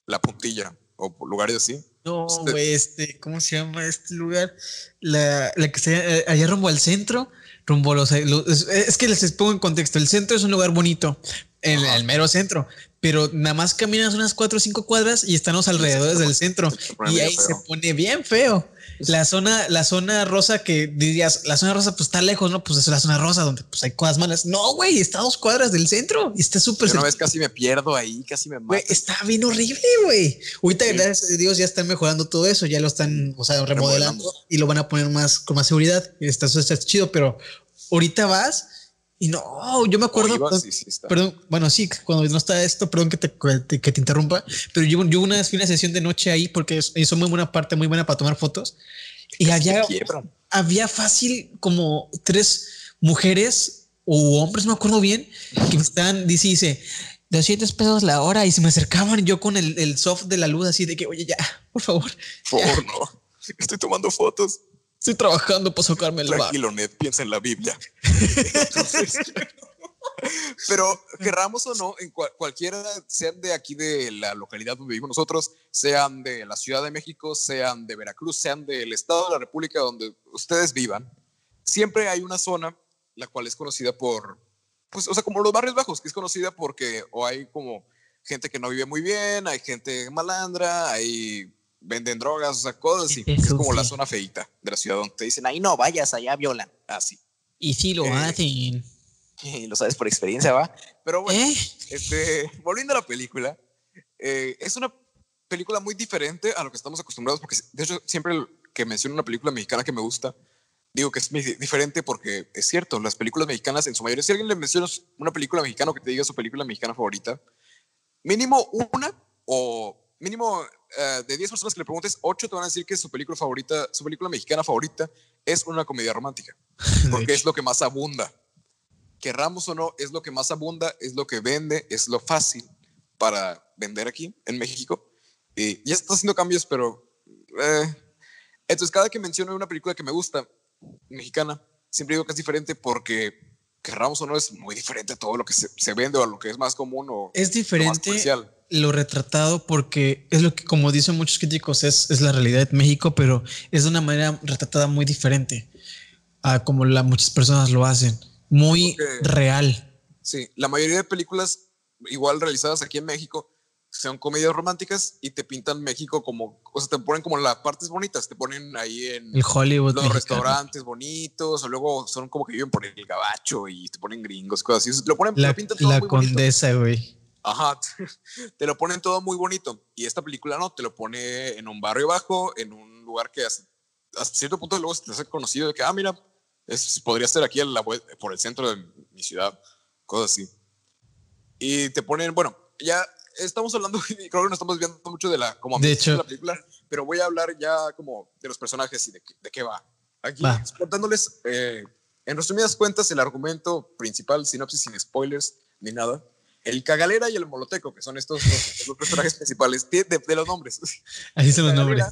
La Puntilla o lugares así. No, Este- güey, este, ¿cómo se llama este lugar? La, la que está eh, allá rumbo al centro, rumbo a los, los- es, que les pongo en contexto. El centro es un lugar bonito, el, el mero centro, pero nada más caminas unas cuatro o cinco cuadras y están los alrededores del centro y ahí se pone bien feo. La zona, la zona rosa que dirías, la zona rosa pues está lejos, ¿no? Pues es la zona rosa donde pues hay cosas malas. No, güey, está a dos cuadras del centro y está súper una vez casi me pierdo ahí, casi me mato. está bien horrible, güey. Ahorita, Sí. gracias a Dios, ya están mejorando todo eso, ya lo están, o sea, remodelando y lo van a poner más con más seguridad. Está, está chido, pero ahorita vas y no, yo me acuerdo. Iba, perdón, sí, sí perdón, bueno, sí, cuando no está esto, perdón que te, que te, interrumpa, pero yo, yo una vez fui una sesión de noche ahí porque hizo muy buena parte, muy buena para tomar fotos. Y quiebran. había fácil como tres mujeres o hombres, no me acuerdo bien, que me estaban, dice, dice, 200 pesos la hora y se me acercaban yo con el, el soft de la luz así de que, oye, ya, por favor, Por favor, no. Estoy tomando fotos. Estoy trabajando para sacarme el bar. Tranquilo, Ned, piensa en la Biblia. Entonces, pero querramos o no, en cual- cualquiera, sean de aquí de la localidad donde vivimos nosotros, sean de la Ciudad de México, sean de Veracruz, sean del Estado de la República donde ustedes vivan, siempre hay una zona la cual es conocida por, pues, o sea, como los barrios bajos, que es conocida porque o hay como gente que no vive muy bien, hay gente malandra, hay venden drogas, o sea, cosas así. Gente Es como la zona feita de la ciudad donde te dicen, ahí no vayas, allá violan. Así. Y sí lo Eh, hacen. Y lo sabes por experiencia, ¿va? Pero bueno, ¿Eh? este, volviendo a la película, eh, es una película muy diferente a lo que estamos acostumbrados, porque de hecho siempre que menciono una película mexicana que me gusta, digo que es diferente porque es cierto, las películas mexicanas en su mayoría, si alguien le mencionas una película mexicana o que te diga su película mexicana favorita, mínimo una o mínimo eh, de 10 personas que le preguntes, 8 te van a decir que su película favorita, su película mexicana favorita es una comedia romántica, porque es lo que más abunda. Querramos o no, es lo que más abunda, es lo que vende, es lo fácil para vender aquí en México. Y ya está haciendo cambios, pero... eh, entonces, cada que menciono una película que me gusta, mexicana, siempre digo que es diferente porque querramos o no, es muy diferente a todo lo que se, se vende o a lo que es más común o Es lo más diferente comercial. Lo retratado porque es lo que, como dicen muchos críticos, es, es la realidad de México, pero es de una manera retratada muy diferente a como la, muchas personas lo hacen. Muy Porque- real. Sí, la mayoría de películas igual realizadas aquí en México son comedias románticas y te pintan México como, o sea, te ponen como las partes bonitas, te ponen ahí en El Hollywood. los mexicano. restaurantes bonitos, o luego son como que viven por el gabacho y te ponen gringos, cosas así. Lo ponen, La, lo pintan todo la muy bonito. condesa, güey. Ajá, te lo ponen todo muy bonito. Y esta película no, te lo pone en un barrio bajo, en un lugar que hasta, hasta cierto punto luego se te hace conocido de que, ah, mira, es, podría ser aquí la por el centro de mi ciudad, cosas así. Y te ponen, bueno, ya estamos hablando, y creo que nos estamos viendo mucho de la, como De hecho. la película, pero voy a hablar ya como de los personajes y de, qué- de qué va. Aquí, Va. contándoles, eh, en resumidas cuentas, el argumento principal, sinopsis sin spoilers ni nada. El cagalera y el moloteco, que son estos dos, los personajes principales de, de- de los nombres. Así son los nombres.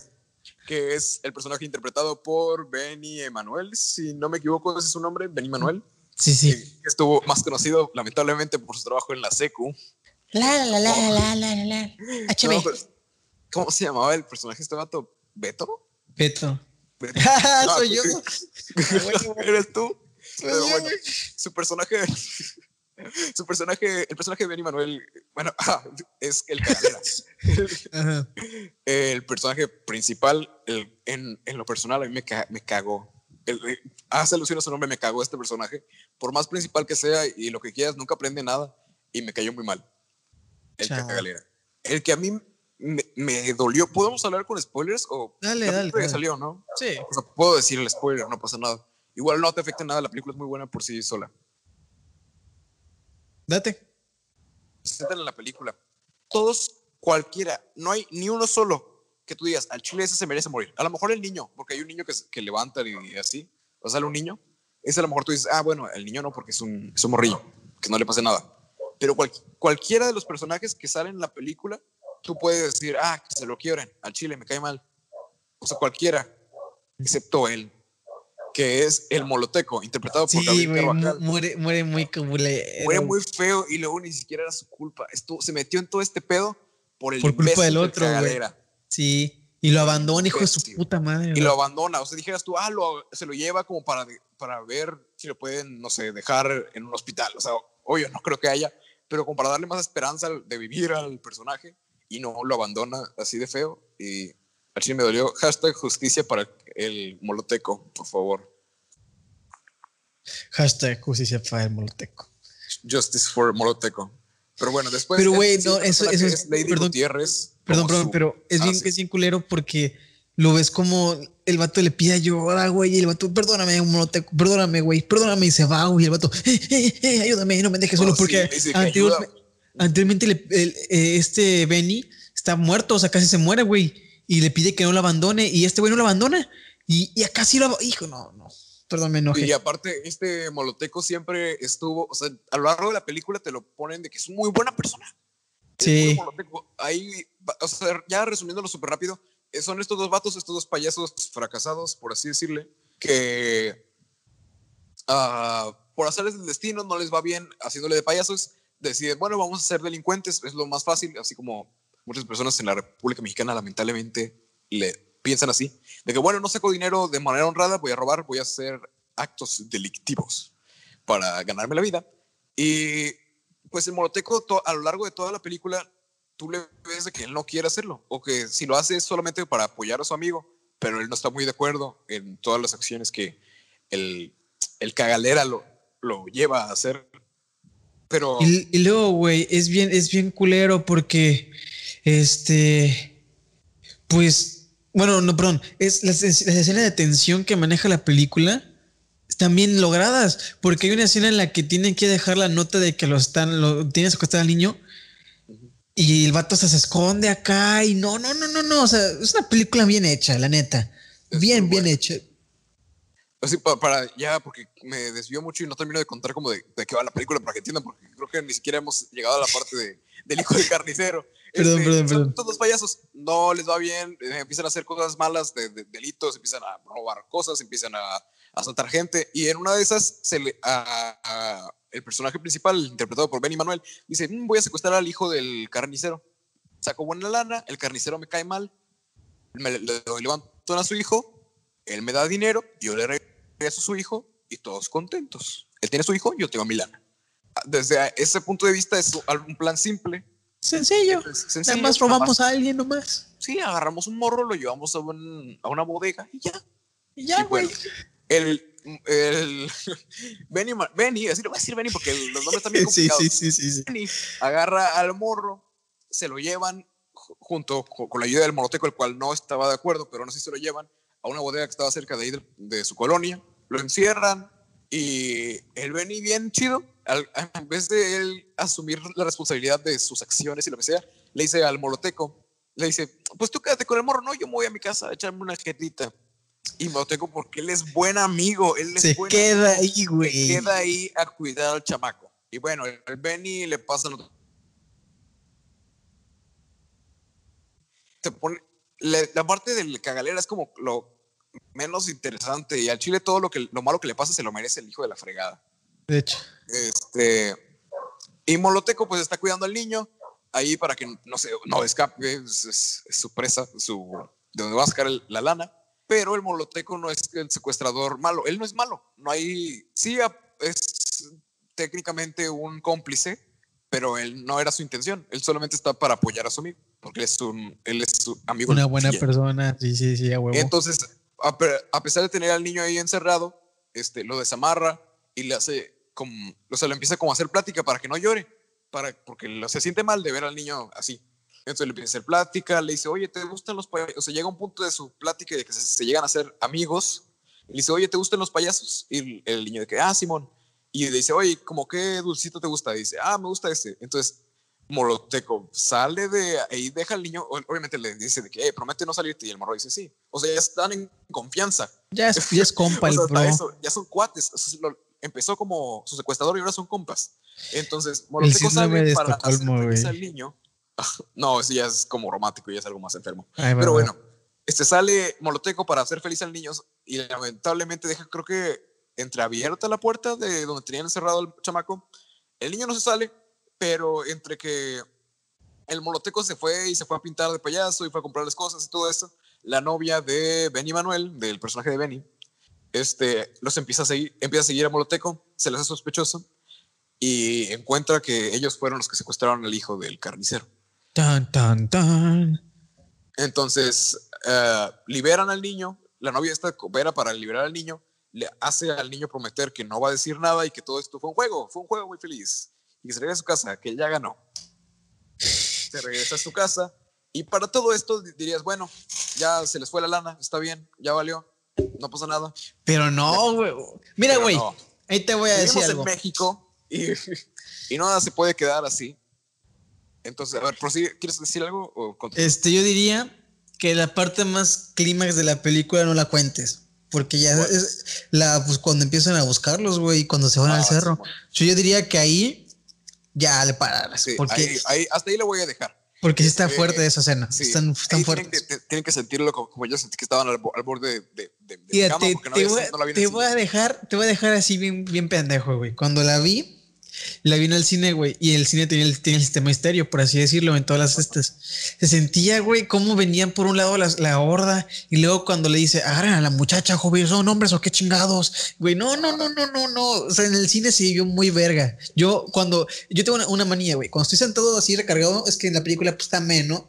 Que es el personaje interpretado por Benny Emanuel, si no me equivoco, ese es su nombre, Benny Manuel. Sí, sí. que estuvo más conocido, lamentablemente, por su trabajo en la secu. La la la la la la la la. HB. No, pero- ¿Cómo se llamaba el personaje este vato? ¿Beto? Peto. Beto. Ah, Soy yo. ¿Eres tú? Pero bueno, su personaje, su personaje, el personaje de Benny Manuel, bueno, ah, es el cagalera. Ajá. el personaje principal, el- en, en lo personal, a mí me, ca- me cagó. El, eh, hace alusión a su nombre, me cagó este personaje. Por más principal que sea y lo que quieras, nunca aprende nada y me cayó muy mal. El Chao. cagalera. El que a mí me, me dolió. ¿Podemos hablar con spoilers? O Dale, dale, dale. salió, ¿no? Sí. O sea, puedo decir el spoiler, no pasa nada. Igual no te afecta nada, la película es muy buena por sí sola. Date. presentan en la película. Todos, cualquiera, no hay ni uno solo que tú digas, al chile ese se merece morir. A lo mejor el niño, porque hay un niño que, que levanta y, y así, o sale un niño, ese a lo mejor tú dices, ah, bueno, el niño no, porque es un, es un morrillo, que no le pase nada. Pero cual- cualquiera de los personajes que salen en la película, tú puedes decir, ah, que se lo quiebren, al chile me cae mal. O sea, cualquiera, excepto él, que es el moloteco, interpretado por Sí, Gabriel Carvajal Muere, muere muy culero. muere muy feo y luego ni siquiera era su culpa. Estuvo, se metió en todo este pedo por el Por culpa del otro, güey. Sí. Y lo abandona, hijo de su puta madre. Y güey. lo abandona. O sea, dijeras tú, ah, lo- se lo lleva como para, para ver si lo pueden, no sé, dejar en un hospital. O sea, obvio, no creo que haya, pero como para darle más esperanza de vivir al personaje y no lo abandona así de feo. Y al chile me dolió. Hashtag justicia para el moloteco, por favor. Hashtag justicia para el moloteco. Justice for moloteco. Pero bueno, después. Pero, güey, no, eso- eso es- Lady perdón. Gutiérrez. Perdón, perdón, su- pero es Ah, bien, sí. es bien culero porque lo ves como el vato le pide ayuda, güey, y el vato, perdóname, un moloteco, perdóname, güey, perdóname, y se va, güey, y el vato, eh, eh, eh, ayúdame, no me dejes solo, Oh, porque anterior- anteriormente le- el- eh, este Benny está muerto, o sea, casi se muere, güey, y le pide que no lo abandone, y este güey no lo abandona, y, y acá sí lo hijo, no, no, perdón, me enojé. Y aparte, este Moloteco siempre estuvo, o sea, a lo largo de la película te lo ponen de que es muy buena persona. Sí. Ahí, o sea, ya resumiéndolo súper rápido, eh, son estos dos vatos, estos dos payasos fracasados, por así decirle, que ah, por hacerles el destino no les va bien haciéndole de payasos, deciden, bueno, vamos a ser delincuentes, es lo más fácil, así como muchas personas en la República Mexicana lamentablemente le piensan así, de que bueno, no saco dinero de manera honrada, voy a robar, voy a hacer actos delictivos para ganarme la vida. Y pues el moloteco to- a lo largo de toda la película, tú le ves de que él no quiere hacerlo, o que si lo hace es solamente para apoyar a su amigo, pero él no está muy de acuerdo en todas las acciones que el, el cagalera lo, lo lleva a hacer. Pero Y, y luego, güey, es bien, es bien culero porque, este, pues, bueno, no, perdón, es las, es- las escenas de tensión que maneja la película están bien logradas, porque hay una escena en la que tienen que dejar la nota de que lo están, lo tienen secuestrado al niño y el vato se, esconde acá y no, no, no, no, no, o sea, es una película bien hecha, la neta, Es bien, bien hecha. así pa- para, ya, porque me desvió mucho y no termino de contar como de, de qué va la película para que entiendan, porque creo que ni siquiera hemos llegado a la parte de, del hijo del carnicero. Perdón, perdón, son perdón. Todos los payasos no les va bien, eh, empiezan a hacer cosas malas de, de- delitos, empiezan a robar cosas, empiezan a asaltar gente. Y en una de esas, se le, a- a- el personaje principal, interpretado por Benny Manuel, dice: "Mm, Voy a secuestrar al hijo del carnicero. Saco buena lana, el carnicero me cae mal, me le, le doy levantón a su hijo, él me da dinero, yo le regreso a su hijo y todos contentos. Él tiene su hijo, yo tengo mi lana. Desde ese punto de vista es un plan simple. Sencillo. es Nada sencillo, más robamos a alguien nomás. Sí, agarramos un morro, lo llevamos a, un- a una bodega y ya. Y ya, bueno, güey. el, el Benny, Benny, así le voy a decir Benny porque los nombres Sí, complicados. sí, sí, sí, sí. Benny agarra al morro, se lo llevan ju- junto co- con la ayuda del moroteco, el cual no estaba de acuerdo, pero aún así se lo llevan a una bodega que estaba cerca de ahí de, su colonia, lo encierran y el Benny bien chido, al- en vez de él asumir la responsabilidad de sus acciones y lo que sea, le dice al moroteco, le dice, pues tú quédate con el morro, no, yo me voy a mi casa a echarme una jetita. Y moroteco porque él es buen amigo, él es Se buen queda amigo, ahí, güey. se queda ahí a cuidar al chamaco. Y bueno, el Benny le pasa lo- te pone la parte del cagalera es como lo menos interesante y al chile todo lo que lo malo que le pasa se lo merece el hijo de la fregada. De hecho. Este y Moloteco pues está cuidando al niño ahí para que no se no escape, es, es- es su presa, su de donde va a sacar el- la lana, pero el Moloteco no es el secuestrador malo, él no es malo, no hay sí es técnicamente un cómplice, pero él no era su intención, él solamente está para apoyar a su amigo, porque él es un él es su amigo. Una buena fiel. persona. Sí, sí, sí, a huevo. Entonces, a, a pesar de tener al niño ahí encerrado, este, lo desamarra y le hace como, o sea, le empieza como a hacer plática para que no llore, para, porque se siente mal de ver al niño así. Entonces le empieza a hacer plática, le dice, oye, ¿te gustan los payasos? O sea, llega un punto de su plática de que se, se llegan a ser amigos. Le dice, oye, ¿te gustan los payasos? Y el, el niño de que, ah, Simón. Y le dice, oye, ¿cómo qué dulcito te gusta? Y dice, ah, me gusta este. Entonces, Moloteco sale de ahí, deja al niño, o- obviamente le dice de que, "Eh, promete no salirte. Y el morro dice, sí. O sea, ya están en confianza. Ya es, ya es compa O el sea, hasta bro. eso, ya son cuates. O sea, lo- empezó como su secuestrador y ahora son compas. Entonces, sale de para hacer feliz al niño. No, eso ya es como romántico, ya es algo más enfermo. Pero bueno, este sale Moloteco para hacer feliz al niño y lamentablemente deja, creo que entreabierta la puerta de donde tenían encerrado al chamaco. El niño no se sale, pero entre que el Moloteco se fue y se fue a pintar de payaso y fue a comprarles cosas y todo eso, la novia de Benny Manuel, del personaje de Benny, este, los empieza a seguir, empieza a seguir a Moloteco, se les hace sospechoso y encuentra que ellos fueron los que secuestraron al hijo del carnicero. Tan, tan, tan. Entonces, eh, liberan al niño, la novia esta coopera para liberar al niño, le hace al niño prometer que no va a decir nada y que todo esto fue un juego, fue un juego muy feliz, y que se regresa a su casa, que ya ganó. Se regresa a su casa, y para todo esto di- dirías, bueno, ya se les fue la lana, está bien, ya valió, no pasa nada. Pero no, güey. Mira, güey. no. Ahí te voy a decir Vivimos en algo. México y, y nada se puede quedar así. Entonces, a ver, prosigue. ¿quieres decir algo? O? Este, yo diría que la parte más clímax de la película no la cuentes. Porque ya es la, pues cuando empiezan a buscarlos, güey, y cuando se van Ah, al sí, cerro. bueno. Yo, yo diría que ahí ya le paras. Sí, porque, ahí- ahí- hasta ahí lo voy a dejar. Porque sí está fuerte esa escena. Sí, están están ahí tienen, fuertes. que, te- tienen que sentirlo como, como yo sentí que estaban al, al borde de, de, de- mi cama te, no, voy, no te voy a dejar, te voy a dejar así bien, bien pendejo, güey. Cuando la vi, la vi en el cine, güey, y el cine tenía el, tenía el sistema estéreo, por así decirlo, en todas las estas. Se sentía, güey, cómo venían por un lado las- la horda, y luego cuando le dice, agarran a la muchacha, joven, son hombres o qué chingados. Güey, no, no, no, no, no, no. O sea, en el cine se vio muy verga. Yo, cuando, yo tengo una, una manía, güey, cuando estoy sentado así recargado, es que en la película pues está menos.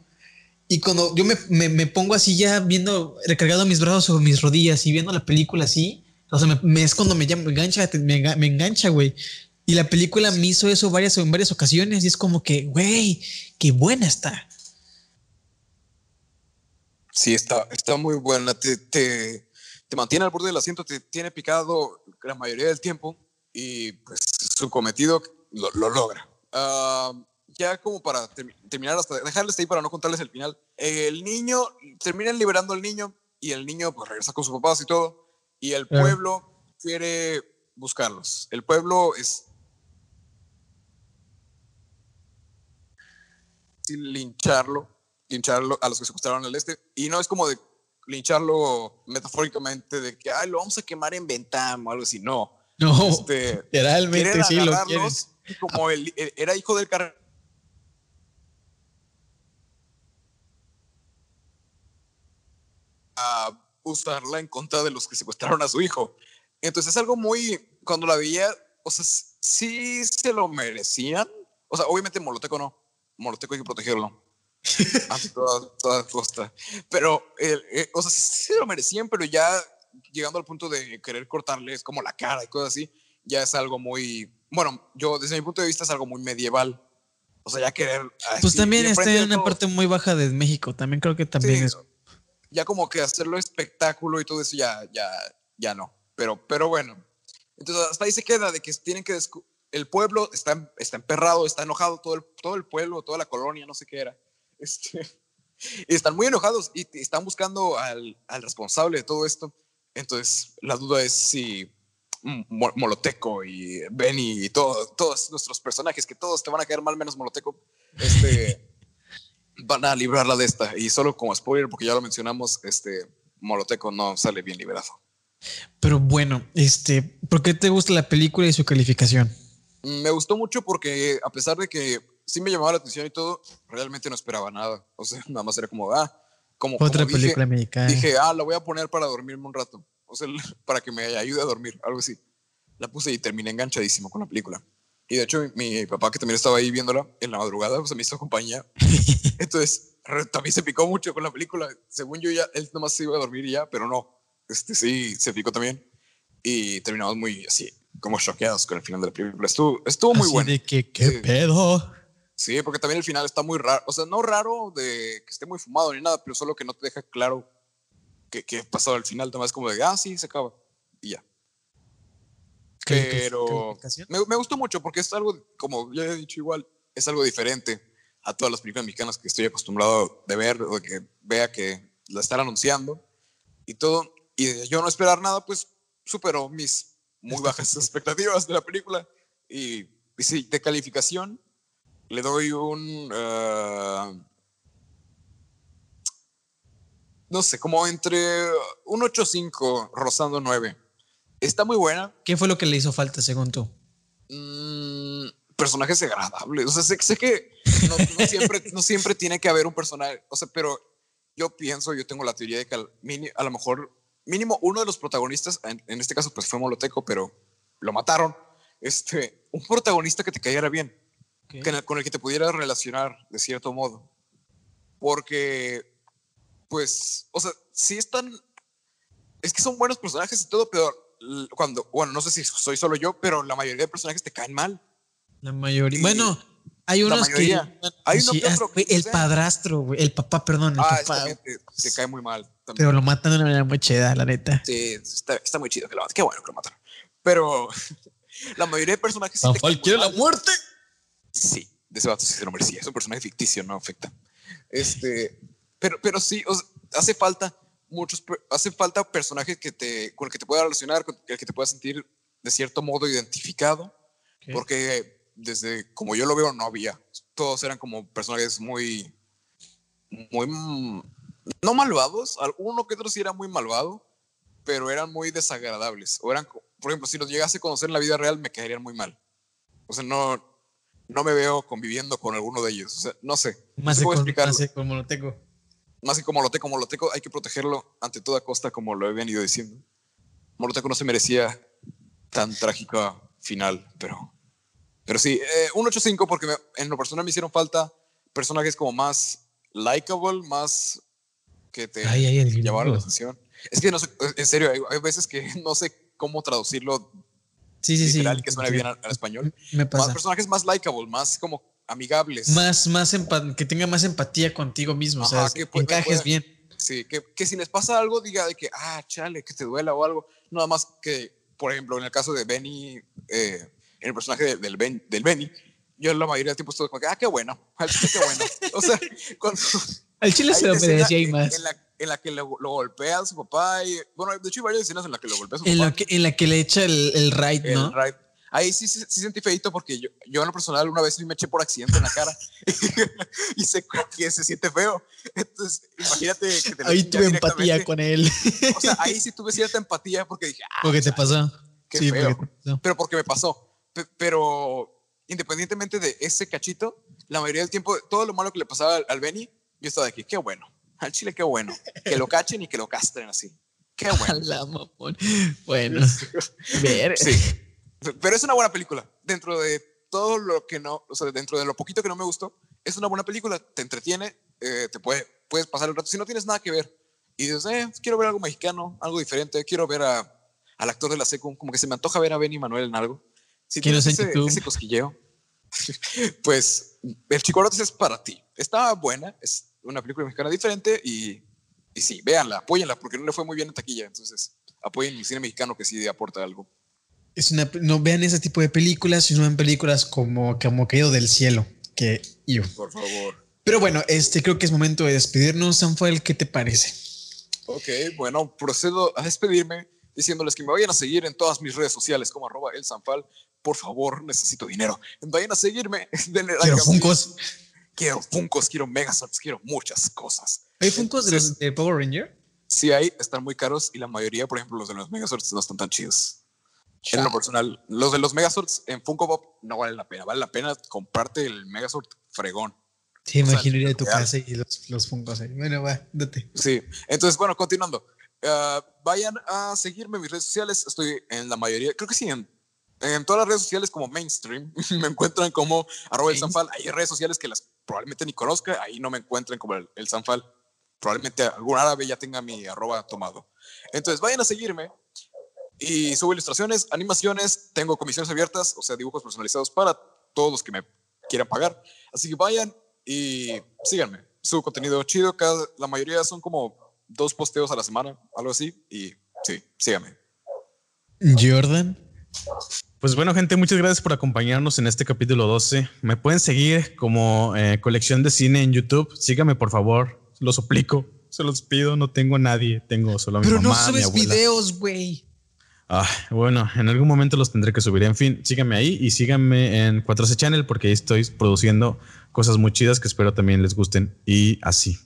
Y cuando yo me, me, me pongo así ya viendo, recargado mis brazos sobre mis rodillas y viendo la película así, o sea, me, me- es cuando me, llama- me engancha, me, enga- me engancha, güey. Y la película me hizo eso varias, en varias ocasiones y es como que, güey, qué buena está. Sí, está, está muy buena. Te, te, te mantiene al borde del asiento, te tiene picado la mayoría del tiempo y pues su cometido lo, lo logra. Ah, ya como para termi- terminar, hasta dejarles ahí para no contarles el final. El niño, terminan liberando al niño y el niño pues regresa con sus papás y todo. Y el Claro. pueblo quiere buscarlos. El pueblo es lincharlo, lincharlo a los que secuestraron al este. Y no es como de lincharlo metafóricamente de que, ay, lo vamos a quemar en Ventam o algo así. No. No, Este, literalmente sí lo quieren. como él era hijo del carrero a usarla en contra de los que secuestraron a su hijo. Entonces es algo muy, cuando la veía, o sea, sí se lo merecían. O sea, obviamente Moloteco no. Moloteco hay que protegerlo. Ante toda, toda costa. Pero, eh, eh, o sea, sí se lo merecían, pero ya llegando al punto de querer cortarles como la cara y cosas así, ya es algo muy, bueno, yo desde mi punto de vista es algo muy medieval. O sea, ya querer... Pues así, también y está en una parte muy baja de México. También creo que también Sí, es. Ya como que hacerlo espectáculo y todo eso ya, ya, ya no. Pero, pero bueno. Entonces hasta ahí se queda de que tienen que el pueblo está, está emperrado, está enojado todo el, todo el pueblo, toda la colonia, no sé qué era. Este, y están muy enojados y están buscando al, al responsable de todo esto. Entonces la duda es si Mo- Moloteco y Benny y todo- todos nuestros personajes, que todos te van a caer mal menos Moloteco, este, van a librarla de esta. Y solo como spoiler, porque ya lo mencionamos, este Moloteco no sale bien liberado. Pero bueno, este, ¿por qué te gusta la película y su calificación? Me gustó mucho porque a pesar de que sí me llamaba la atención y todo, realmente no esperaba nada. O sea, nada más era como, ah, como, Otra como dije- película mexicana. Dije, ah, la voy a poner para dormirme un rato. O sea, para que me ayude a dormir, algo así. La puse y terminé enganchadísimo con la película. Y de hecho, mi, mi papá, que también estaba ahí viéndola en la madrugada, pues me hizo compañía. Entonces, también se picó mucho con la película. Según yo, ya él nomás se iba a dormir y ya, pero no. Este sí, se picó también. Y terminamos muy así, como choqueados con el final de la película. Estuvo, estuvo muy Así bueno. de que, ¿qué Sí. pedo? Sí, porque también el final está muy raro. O sea, no raro de que esté muy fumado ni nada, pero solo que no te deja claro qué, qué pasó al final. Además, como de, ah, sí, se acaba. Y ya. Pero me, me gustó mucho porque es algo, como ya he dicho igual, es algo diferente a todas las películas mexicanas que estoy acostumbrado de ver o que vea que la están anunciando y todo. Y yo no esperar nada, pues superó mis muy bajas expectativas de la película. Y, y sí, de calificación le doy un... ah, no sé, como entre un 8.5 rozando 9. Está muy buena, ¿Qué fue lo que le hizo falta según tú? Mm, personajes agradables. O sea, sé, sé que no, no siempre, no siempre tiene que haber un personaje. O sea, pero yo pienso, yo tengo la teoría de que a lo mejor mínimo uno de los protagonistas, en, en este caso pues fue Moloteco, pero lo mataron. Este, un protagonista que te cayera bien, que en el- con el que te pudieras relacionar de cierto modo. Porque, pues, o sea, sí están, es que son buenos personajes y todo, pero cuando, bueno, no sé si soy solo yo, pero la mayoría de personajes te caen mal. La mayoría. Y- Bueno, hay unos que. Hay uno Sí, que otro ah, que el sea. padrastro, güey. El papá, perdón, el Ah, papá. te cae muy mal. También. Pero lo matan de una manera muy chida, la neta. Sí, está, está muy chido que lo mataron. Qué bueno que lo mataron. Pero la mayoría de personajes. sí muy mal. muerte. Sí, de ese vato sí se lo merecía. Es un personaje ficticio, no afecta. Este, pero, pero sí, o sea, hace falta muchos, hace falta personajes que te, con el que te puedas relacionar, con el que te puedas sentir de cierto modo identificado, porque desde como yo lo veo no había. Todos eran como personajes muy, muy, no malvados. Uno que otro sí era muy malvado, pero eran muy desagradables. O eran, por ejemplo, si los llegase a conocer en la vida real, me caerían muy mal. O sea, no, no me veo conviviendo con alguno de ellos. O sea, no sé. No Más sé de cómo con, explicarlo. más de como lo tengo. Más que como Moloteco, Moloteco hay que protegerlo ante toda costa, como lo he venido diciendo. Moloteco no se merecía tan trágica final, pero, pero sí, eh, un 8-5 porque me- en lo personal me hicieron falta personajes como más likable, más que te Ay, ay, llamaron la atención. Es que no sé, en serio, hay, hay veces que no sé cómo traducirlo Sí, sí, sí. literal, que suene bien al, al español. Me Más pasa. personajes más likable, más como amigables. Más, más que tenga más empatía contigo mismo. Ajá, o sea, que encajes bien. Sí, que, que si les pasa algo, diga de que, ah, chale, que te duela o algo. Nada más que, por ejemplo, en el caso de Benny, eh, en el personaje de- del, ben, del Benny, yo la mayoría del tiempo estoy como que, ah, qué bueno, qué bueno. o sea, cuando Al chile se lo merecía y más. En la, en la que lo, lo golpea a su papá y, bueno, de hecho hay varias escenas en las que lo golpea a su En papá. la que, en la que le echa el, el raid, el ¿no? Ahí sí, sí, sí sentí feito porque yo, yo en lo personal una vez me eché por accidente en la cara y sé que se siente feo. Entonces, imagínate que te Ahí tuve empatía con él. O sea, ahí sí tuve cierta empatía porque dije, ah, Porque te pasó. qué Sí, feo. porque te pasó. pero porque me pasó. Pe- pero independientemente de ese cachito, la mayoría del tiempo, todo lo malo que le pasaba al, al Benny, yo estaba de aquí, qué bueno. Al chile, qué bueno. Que lo cachen y que lo castren así. Qué A bueno. la mamón. Bueno, ver. Sí. Pero es una buena película. Dentro de todo lo que no, o sea, dentro de lo poquito que no me gustó, es una buena película. Te entretiene, eh, te puede, puedes pasar el rato. Si no tienes nada que ver y dices, eh, quiero ver algo mexicano, algo diferente, quiero ver a, al actor de la secu, como que se me antoja ver a Benny Manuel en algo. Si tienes ese, ese cosquilleo, pues el Chicorotes es para ti. Está buena, es una película mexicana diferente y, y sí, véanla, apóyenla, porque no le fue muy bien en taquilla. Entonces, apoyen el cine mexicano que sí aporta algo. Es una, no vean ese tipo de películas, sino vean películas como, como Caído del Cielo. Que yo. Por favor. Pero bueno, este creo que es momento de despedirnos. Sanfael, ¿qué te parece? Ok, bueno, procedo a despedirme diciéndoles que me vayan a seguir en todas mis redes sociales como arroba el Sanfal. Por favor, necesito dinero. Vayan a seguirme. denle like Quiero Funkos. Quiero Funkos, quiero Megazords, quiero muchas cosas. ¿Hay Funkos de los de Power Ranger? Sí hay, están muy caros y la mayoría, por ejemplo, los de los Megazords no están tan chidos. En lo personal, los de los Megazords en Funko Pop no valen la pena. Vale la pena comprarte el Megazord fregón. Sí, O sea, imagino ir a tu casa y los, los Funkos ahí. Bueno, va, date. Sí, entonces, bueno, continuando. Ah, vayan a seguirme en mis redes sociales. Estoy en la mayoría, creo que sí, en, en todas las redes sociales como mainstream. me encuentran como arroba el Sanfal. Hay redes sociales que las probablemente ni conozca. Ahí no me encuentren como el, el Sanfal. Probablemente algún árabe ya tenga mi arroba tomado. Entonces, vayan a seguirme. Y subo ilustraciones, animaciones, tengo comisiones abiertas, o sea, dibujos personalizados para todos los que me quieran pagar. Así que vayan y síganme. Subo contenido chido, cada, la mayoría son como dos posteos a la semana, algo así. Y sí, síganme. Jordan. Pues bueno, gente, muchas gracias por acompañarnos en este capítulo 12. Me pueden seguir como eh, colección de cine en YouTube. Síganme, por favor. Lo suplico. Se los pido. No tengo a nadie. Tengo solo a mi Pero no mamá, mi subes abuela. videos, güey. Ah, bueno, en algún momento los tendré que subir. En fin, síganme ahí y síganme en 4C Channel porque ahí estoy produciendo cosas muy chidas que espero también les gusten y así.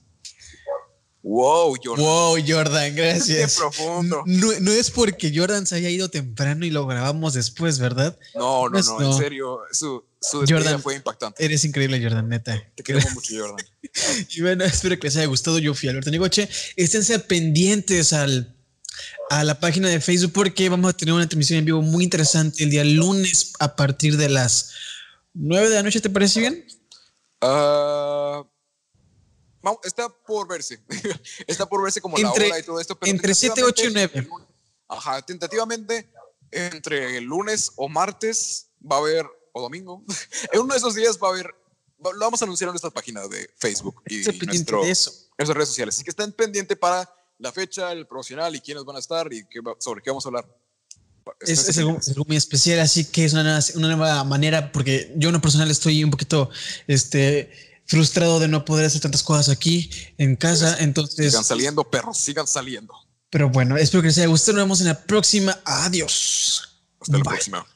Wow, Jordan. Wow, Jordan, Qué gracias. profundo. No, no es porque Jordan se haya ido temprano y lo grabamos después, ¿verdad? No, no, no, no. en serio. Su, su Jordan. fue impactante. Eres increíble, Jordan, neta. Te queremos mucho, Jordan. Y bueno, espero que les haya gustado. Yo fui Alberto Nigoche. Esténse pendientes al, a la página de Facebook porque vamos a tener una transmisión en vivo muy interesante el día lunes a partir de las 9 de la noche. ¿Te parece bien? Ah, vamos, está por verse. está por verse como Entre- la hora y todo esto. Pero entre siete, ocho y tentativamente, nueve. el lunes- Ajá, tentativamente entre el lunes o martes va a haber, o domingo, en uno de esos días va a haber, lo vamos a anunciar en nuestra página de Facebook y pendiente nuestro, de eso. nuestras redes sociales. Así que estén pendientes para la fecha, el promocional y quiénes van a estar y qué sobre qué vamos a hablar. Es, es algo, es algo muy especial, así que es una nueva, una nueva manera, porque yo en lo personal estoy un poquito este, frustrado de no poder hacer tantas cosas aquí en casa. Entonces, Sigan saliendo, perros, sigan saliendo. pero bueno, espero que les haya gustado. Nos vemos en la próxima. Adiós. Hasta la próxima.